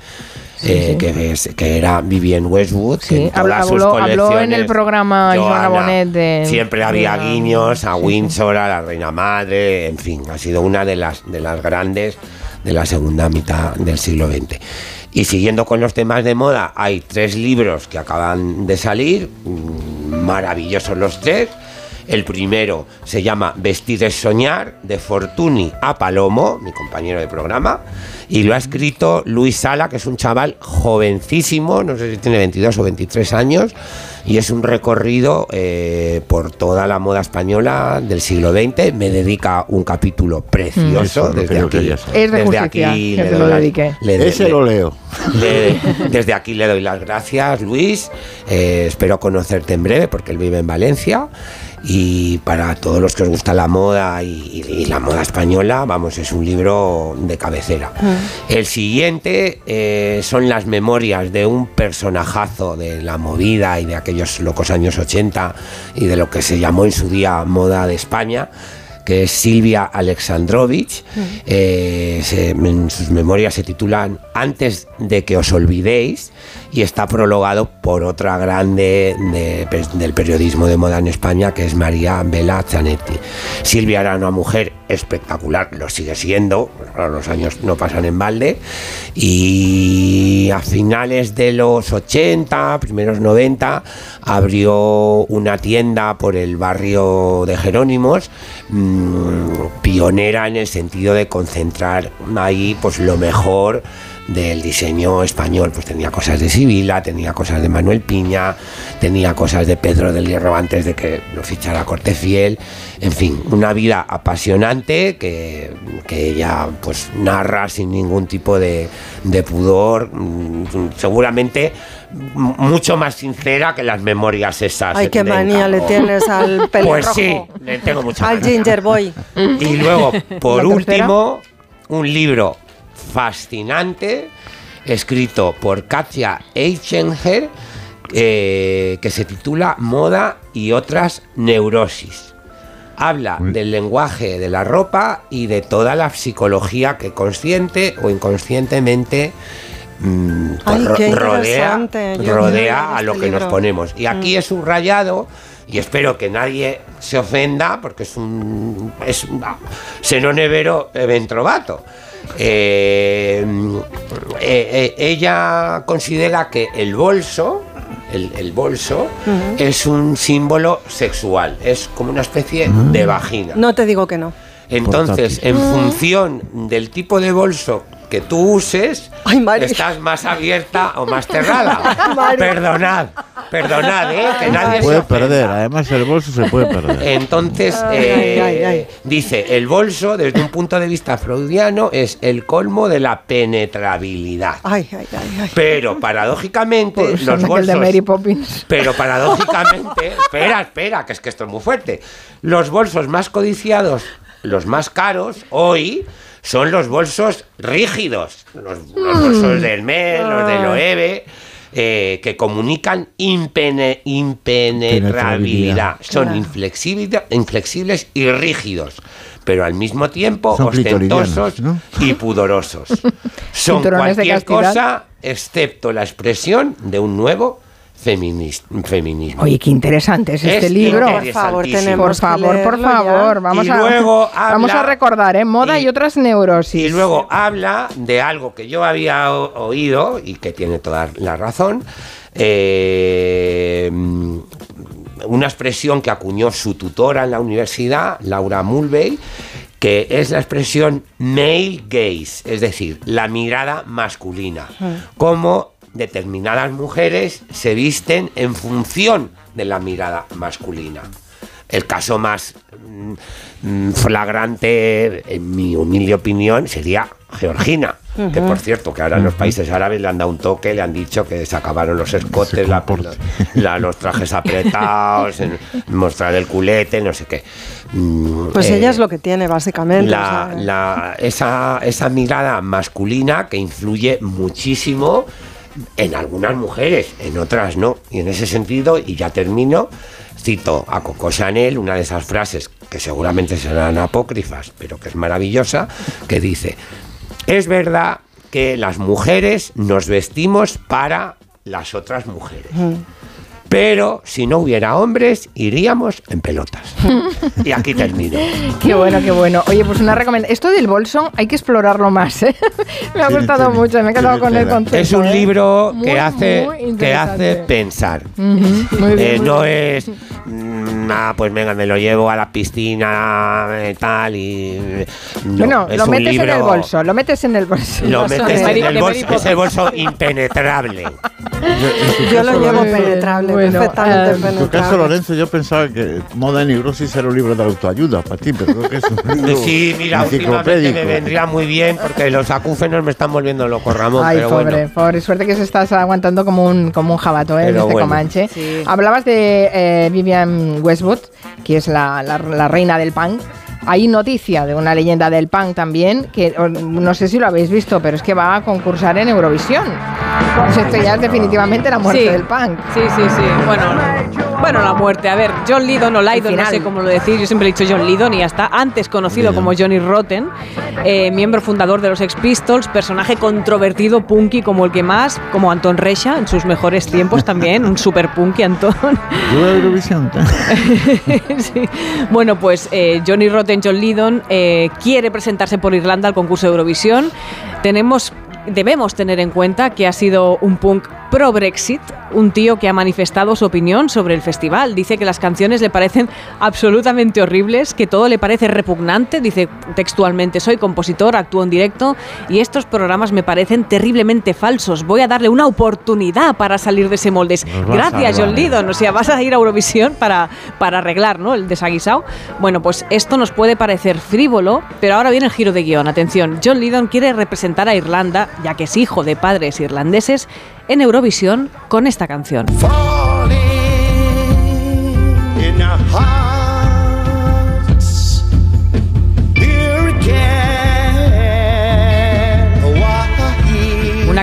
Eh, Que, es- que era Vivienne Westwood, Sí, habló- sus habló- habló en el programa Joana Bonet de- siempre había de guiños a Windsor, a la Reina Madre, en fin, ha sido una de las, de las grandes de la segunda mitad del siglo XX. Y siguiendo con los temas de moda, hay tres libros que acaban de salir, mm, maravillosos los tres. El primero se llama Vestir es soñar, de Fortuny a Palomo, mi compañero de programa, y lo ha escrito Luis Sala, que es un chaval jovencísimo, no sé si tiene 22 o 23 años, y es un recorrido eh, por toda la moda española del siglo XX. Me dedica un capítulo precioso desde aquí. Es de desde aquí que le te doy lo las- dedique. le- Ese le- lo leo. le- desde aquí le doy las gracias, Luis. Eh, espero conocerte en breve porque él vive en Valencia. Y para todos los que os gusta la moda y, la moda española, vamos, es un libro de cabecera. El siguiente eh, son las memorias de un personajazo de la movida y de aquellos locos años 80 y de lo que se llamó en su día moda de España que es Silvia Alexandrovich. Eh, se- en sus memorias se titulan Antes de que os olvidéis y está prologado por otra grande de- pues, del periodismo de moda en España, que es María Vela Zanetti. Silvia era una mujer espectacular, lo sigue siendo, los años no pasan en balde, y a finales de los 80, primeros 90, abrió una tienda por el barrio de Jerónimos, mm, pionera en el sentido de concentrar ahí pues lo mejor del diseño español, pues tenía cosas de Sibila, tenía cosas de Manuel Piña, tenía cosas de Pedro del Hierro antes de que lo fichara Cortefiel, en fin, una vida apasionante que, que ella pues narra sin ningún tipo de, de pudor, mm, seguramente mucho más sincera que las memorias esas. Ay, qué manía le tienes al pelirrojo. Pues sí, le tengo mucha Al manía. Ginger Boy. Y luego, <laughs> por último, un libro fascinante escrito por Katia Eichenger eh, que se titula Moda y otras neurosis. Habla del lenguaje de la ropa y de toda la psicología que consciente o inconscientemente mm, pues, Ay, ro- qué rodea, rodea a este lo que nos ponemos. Y aquí Mm. he subrayado, y espero que nadie se ofenda, porque es un. Es un se non è vero, è ben trovato. Eh, eh, eh, ella considera que el bolso, el, el bolso, es un símbolo sexual, es como una especie de vagina. No te digo que no. Entonces, en función del tipo de bolso que tú uses, estás más abierta o más cerrada. <laughs> Mari. perdonad, perdonad, ¿eh? que nadie Se se puede ofenda. perder, además el bolso se puede perder. Entonces, eh, ay, ay. dice, el bolso, desde un punto de vista freudiano, es el colmo de la penetrabilidad. Ay, ay, ay, ay. Pero paradójicamente, Pues los el de bolsos Mary Poppins. pero paradójicamente, <laughs> espera, espera, que es que esto es muy fuerte. Los bolsos más codiciados, los más caros, hoy son los bolsos rígidos. Los, los bolsos del MEL, los del Ah. OEVE, eh, que comunican impene- impenetrabilidad. Penetrabilidad. Son Claro. inflexibil- inflexibles y rígidos. Pero al mismo tiempo Son ostentosos ¿no? y pudorosos. <laughs> Son cualquier cosa excepto la expresión de un nuevo feminis- feminismo. Oye, qué interesante es este Es libro. Por favor, tenemos Por que favor, por favor, vamos Y a luego vamos habla- a recordar, ¿eh? Moda y, y- otras neurosis. Y luego habla de algo que yo había oído y que tiene toda la razón. eh, una expresión que acuñó su tutora en la universidad, Laura Mulvey, que es la expresión male gaze, es decir, la mirada masculina. Cómo determinadas mujeres se visten en función de la mirada masculina. El caso más mm, mm, flagrante, en mi humilde opinión, sería Georgina. Que por cierto, que ahora en los países árabes le han dado un toque, le han dicho que se acabaron los escotes, la- la- los trajes apretados, en- mostrar el culete, no sé qué. Mm, Pues eh, ella es lo que tiene, básicamente. la, o sea, la- esa, esa mirada masculina que influye muchísimo en algunas mujeres, en otras no. Y en ese sentido, y ya termino, cito a Coco Chanel, una de esas frases que seguramente serán apócrifas, pero que es maravillosa, que dice, es verdad que las mujeres nos vestimos para las otras mujeres. Pero si no hubiera hombres, iríamos en pelotas. Y aquí <laughs> termino. Qué bueno, qué bueno. Oye, pues una recomendación. Esto del bolso hay que explorarlo más. ¿eh? <laughs> me ha gustado mucho, me he quedado con el concepto. Es un ¿eh? libro Muy, que hace, muy que hace pensar. Ujú, muy bien, Eh, muy no bien. es, mm, ah, pues venga, me lo llevo a la piscina y tal. Y, no, bueno, es lo un metes en el libro- bolso, lo metes en el bolso. Lo metes <laughs> en el bolso, es el bolso impenetrable. Yo lo llevo penetrable, bueno, perfectamente eh, En tu caso. Lorenzo, yo pensaba que Moda y Neurosis era un libro de autoayuda para ti, pero creo que es un libro Sí, mira, últimamente me vendría muy bien porque los acúfenos me están volviendo loco, Ramón. Ay, pero pobre, bueno. pobre. Suerte que se estás aguantando como un, como un jabato, ¿eh? Pero este bueno. Comanche. Sí. Hablabas de eh, Vivian Westwood, que es la, la- la reina del punk. Hay noticia de una leyenda del punk también, que no sé si lo habéis visto, pero es que va a concursar en Eurovisión. Pues esto ya es definitivamente la muerte Sí. del punk. Sí, sí, sí. Bueno, bueno, la muerte. A ver, John Lydon o Lydon, no sé cómo lo decir. Yo siempre he dicho John Lydon y ya está. Antes conocido como Johnny Rotten, eh, miembro fundador de los Sex Pistols, personaje controvertido, punky como el que más, como Anton Recha en sus mejores tiempos también, un super punky Anton. Yo a Eurovisión. <laughs> Sí. Bueno, pues eh, Johnny Rotten, John Lydon, eh, quiere presentarse por Irlanda al concurso de Eurovisión. Tenemos, debemos tener en cuenta que ha sido un punk pro-Brexit, un tío que ha manifestado su opinión sobre el festival. Dice que las canciones le parecen absolutamente horribles, que todo le parece repugnante. Dice textualmente, soy compositor, actúo en directo y estos programas me parecen terriblemente falsos. Voy a darle una oportunidad para salir de ese molde. Gracias, John. Lydon. O sea, vas a ir a Eurovisión para, para arreglar ¿no? el desaguisado. Bueno, pues esto nos puede parecer frívolo, pero ahora viene el giro de guion. Atención, John Lydon quiere representar a Irlanda, ya que es hijo de padres irlandeses, en Eurovisión con esta canción.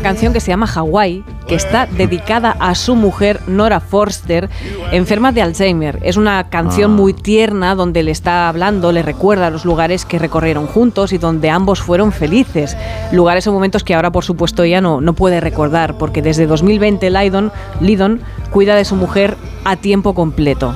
Canción que se llama Hawaii, que está dedicada a su mujer Nora Forster, enferma de Alzheimer. Es una canción Ah. muy tierna donde le está hablando, le recuerda los lugares que recorrieron juntos y donde ambos fueron felices. Lugares o momentos que ahora, por supuesto, ella no, no puede recordar, porque desde 2020 Lydon, Lydon cuida de su mujer a tiempo completo.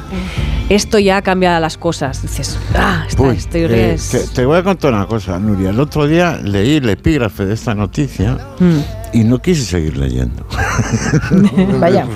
Esto ya cambia las cosas. Dices, ah, esta Uy, historia eh, es... te, te voy a contar una cosa, Nuria. El otro día leí el epígrafe de esta noticia Mm. Y no quise seguir leyendo. <laughs> Vaya.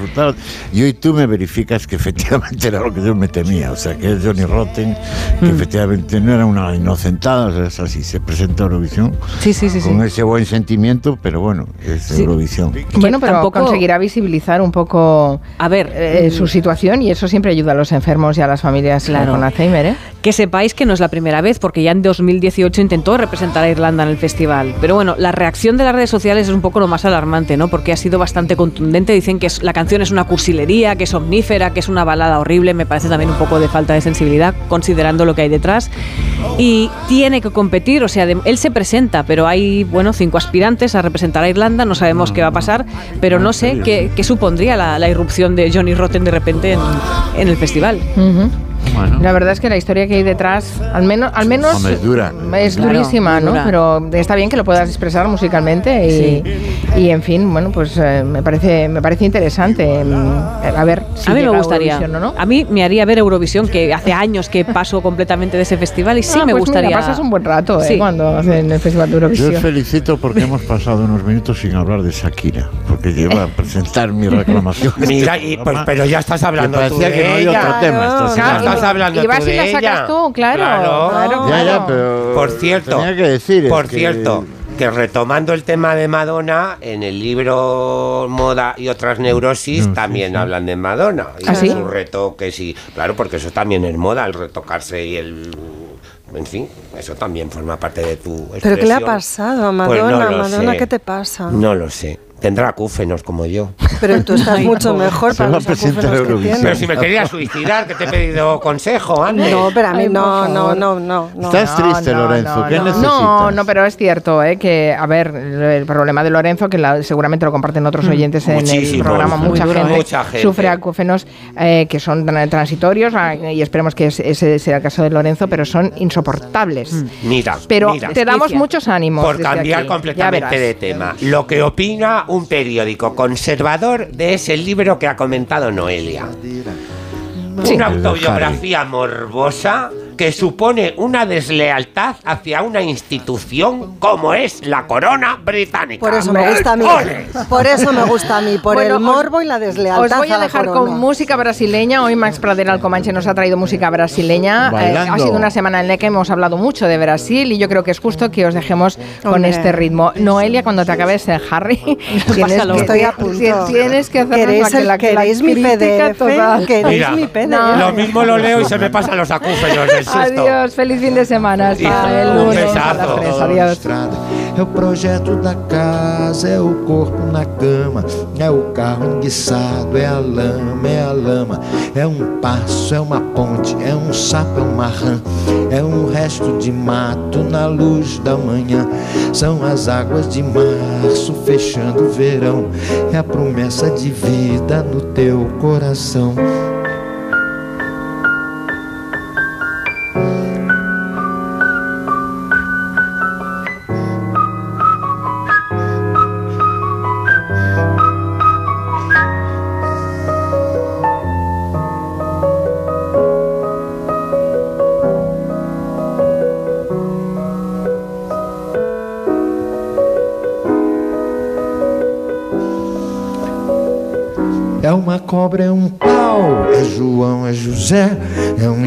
Y hoy tú me verificas que efectivamente era lo que yo me temía. O sea, que es Johnny Rotten, que Mm. efectivamente no era una inocentada, o sea, es así. Se presenta a Eurovisión Sí, sí, sí, sí. con ese buen sentimiento, pero bueno, es Sí. Eurovisión. Bueno, pero tampoco- conseguirá visibilizar un poco A ver, eh, su situación y eso siempre ayuda a los enfermos y a las familias eh, Claro. con Alzheimer, ¿eh? Que sepáis que no es la primera vez, porque ya en 2018 intentó representar a Irlanda en el festival. Pero bueno, la reacción de las redes sociales es un poco lo más alarmante, ¿no? Porque ha sido bastante contundente. Dicen que la canción es una cursilería, que es omnífera, que es una balada horrible. Me parece también un poco de falta de sensibilidad, considerando lo que hay detrás. Y tiene que competir, o sea, él se presenta, pero hay, bueno, cinco aspirantes a representar a Irlanda. No sabemos qué va a pasar, pero no sé qué, supondría la, irrupción de Johnny Rotten de repente en, en el festival. La verdad es que la historia que hay detrás, al menos, al menos Hombre, es dura. es Claro, durísima, ¿no? dura. Pero está bien que lo puedas expresar musicalmente y, y, en fin, bueno, pues eh, me parece me parece interesante. mm, A ver, si a mí me gustaría. Eurovisión o no. A mí me haría ver Eurovisión, que hace años que paso completamente de ese festival y sí Ah, me pues gustaría. Mira, pasas un buen rato ¿eh? Sí. cuando hacen el Festival de Yo Eurovisión. os felicito porque hemos pasado unos minutos sin hablar de Shakira, porque lleva a presentar mi <laughs> reclamación. Mira, este y, pues, pero ya estás hablando que tú parecía de que no había otro tema esta Ya semana. Estás hablando y vas tú y de la ella. sacas tú, claro. Claro. claro, Ya, ya, pero Por cierto, tenía que decir es por que- cierto, que retomando el tema de Madonna, en el libro Moda y otras neurosis también hablan de Madonna. Y ¿Ah, de sí? sus retoques y claro, porque eso también es moda, el retocarse y el en fin, eso también forma parte de tu ¿Pero qué le ha expresión. pasado a Pues no Madonna? lo Madonna, sé. ¿qué te pasa? No lo sé. Tendrá acúfenos como yo. Pero tú estás mucho mejor para los acúfenos que. Pero si me quería suicidar, que te he pedido consejo antes. No, pero a mí no, no, no, no, no. Estás triste, Lorenzo. No, ¿Qué no, necesitas? No, no, pero es cierto, ¿eh? que, a ver, el problema de Lorenzo, que la- seguramente lo comparten otros oyentes en el programa, mucha, duro, gente mucha gente. sufre acúfenos eh, que son tran- transitorios ah, y esperemos que ese- sea el caso de Lorenzo, pero son insoportables. Mira, Pero mira. te damos muchos ánimos. Por desde cambiar aquí, completamente de tema. Lo que opina un periódico conservador de ese libro que ha comentado Noelia. Sí. Una autobiografía morbosa que supone una deslealtad hacia una institución como es la corona británica. Por eso me gusta a mí. Por eso me gusta a mí, por Bueno, el os- morbo y la deslealtad. Os voy a dejar con música brasileña. Hoy Max Pradera Alcomanche nos ha traído música brasileña. Eh, ha sido una semana en la que hemos hablado mucho de Brasil y yo creo que es justo que os dejemos con Hombre. este ritmo. Noelia, cuando te acabes el Harry, <laughs> tienes que, Estoy a punto. tienes que hacernos ¿Queréis, la, que el- la, la queréis mi PDF? total. ¿Queréis Mira, mi PDF? No. Lo mismo lo leo y se me pasan los acúfenos <laughs> susto. Adiós, feliz fin de semana. Hasta Hijo, el a. Adiós. É o projeto da casa. casa, é o corpo na cama, é o carro enguiçado, é a lama, é a lama, é um passo, é uma ponte, é um sapo, é uma rã, é um resto de mato na luz da manhã. São as águas de março fechando o verão, é a promessa de vida no teu coração.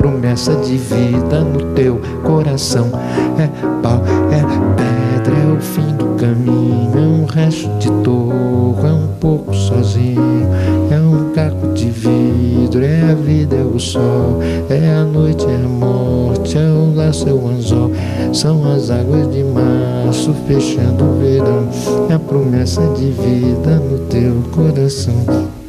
promessa de vida no teu coração. É pau, é pedra, é o fim do caminho, é um resto de toco, é um pouco sozinho, é um caco de vidro, é a vida, é o sol, é a noite, é a morte, é o laço, é o anzol. São as águas de março fechando o verão, é a promessa de vida no teu coração.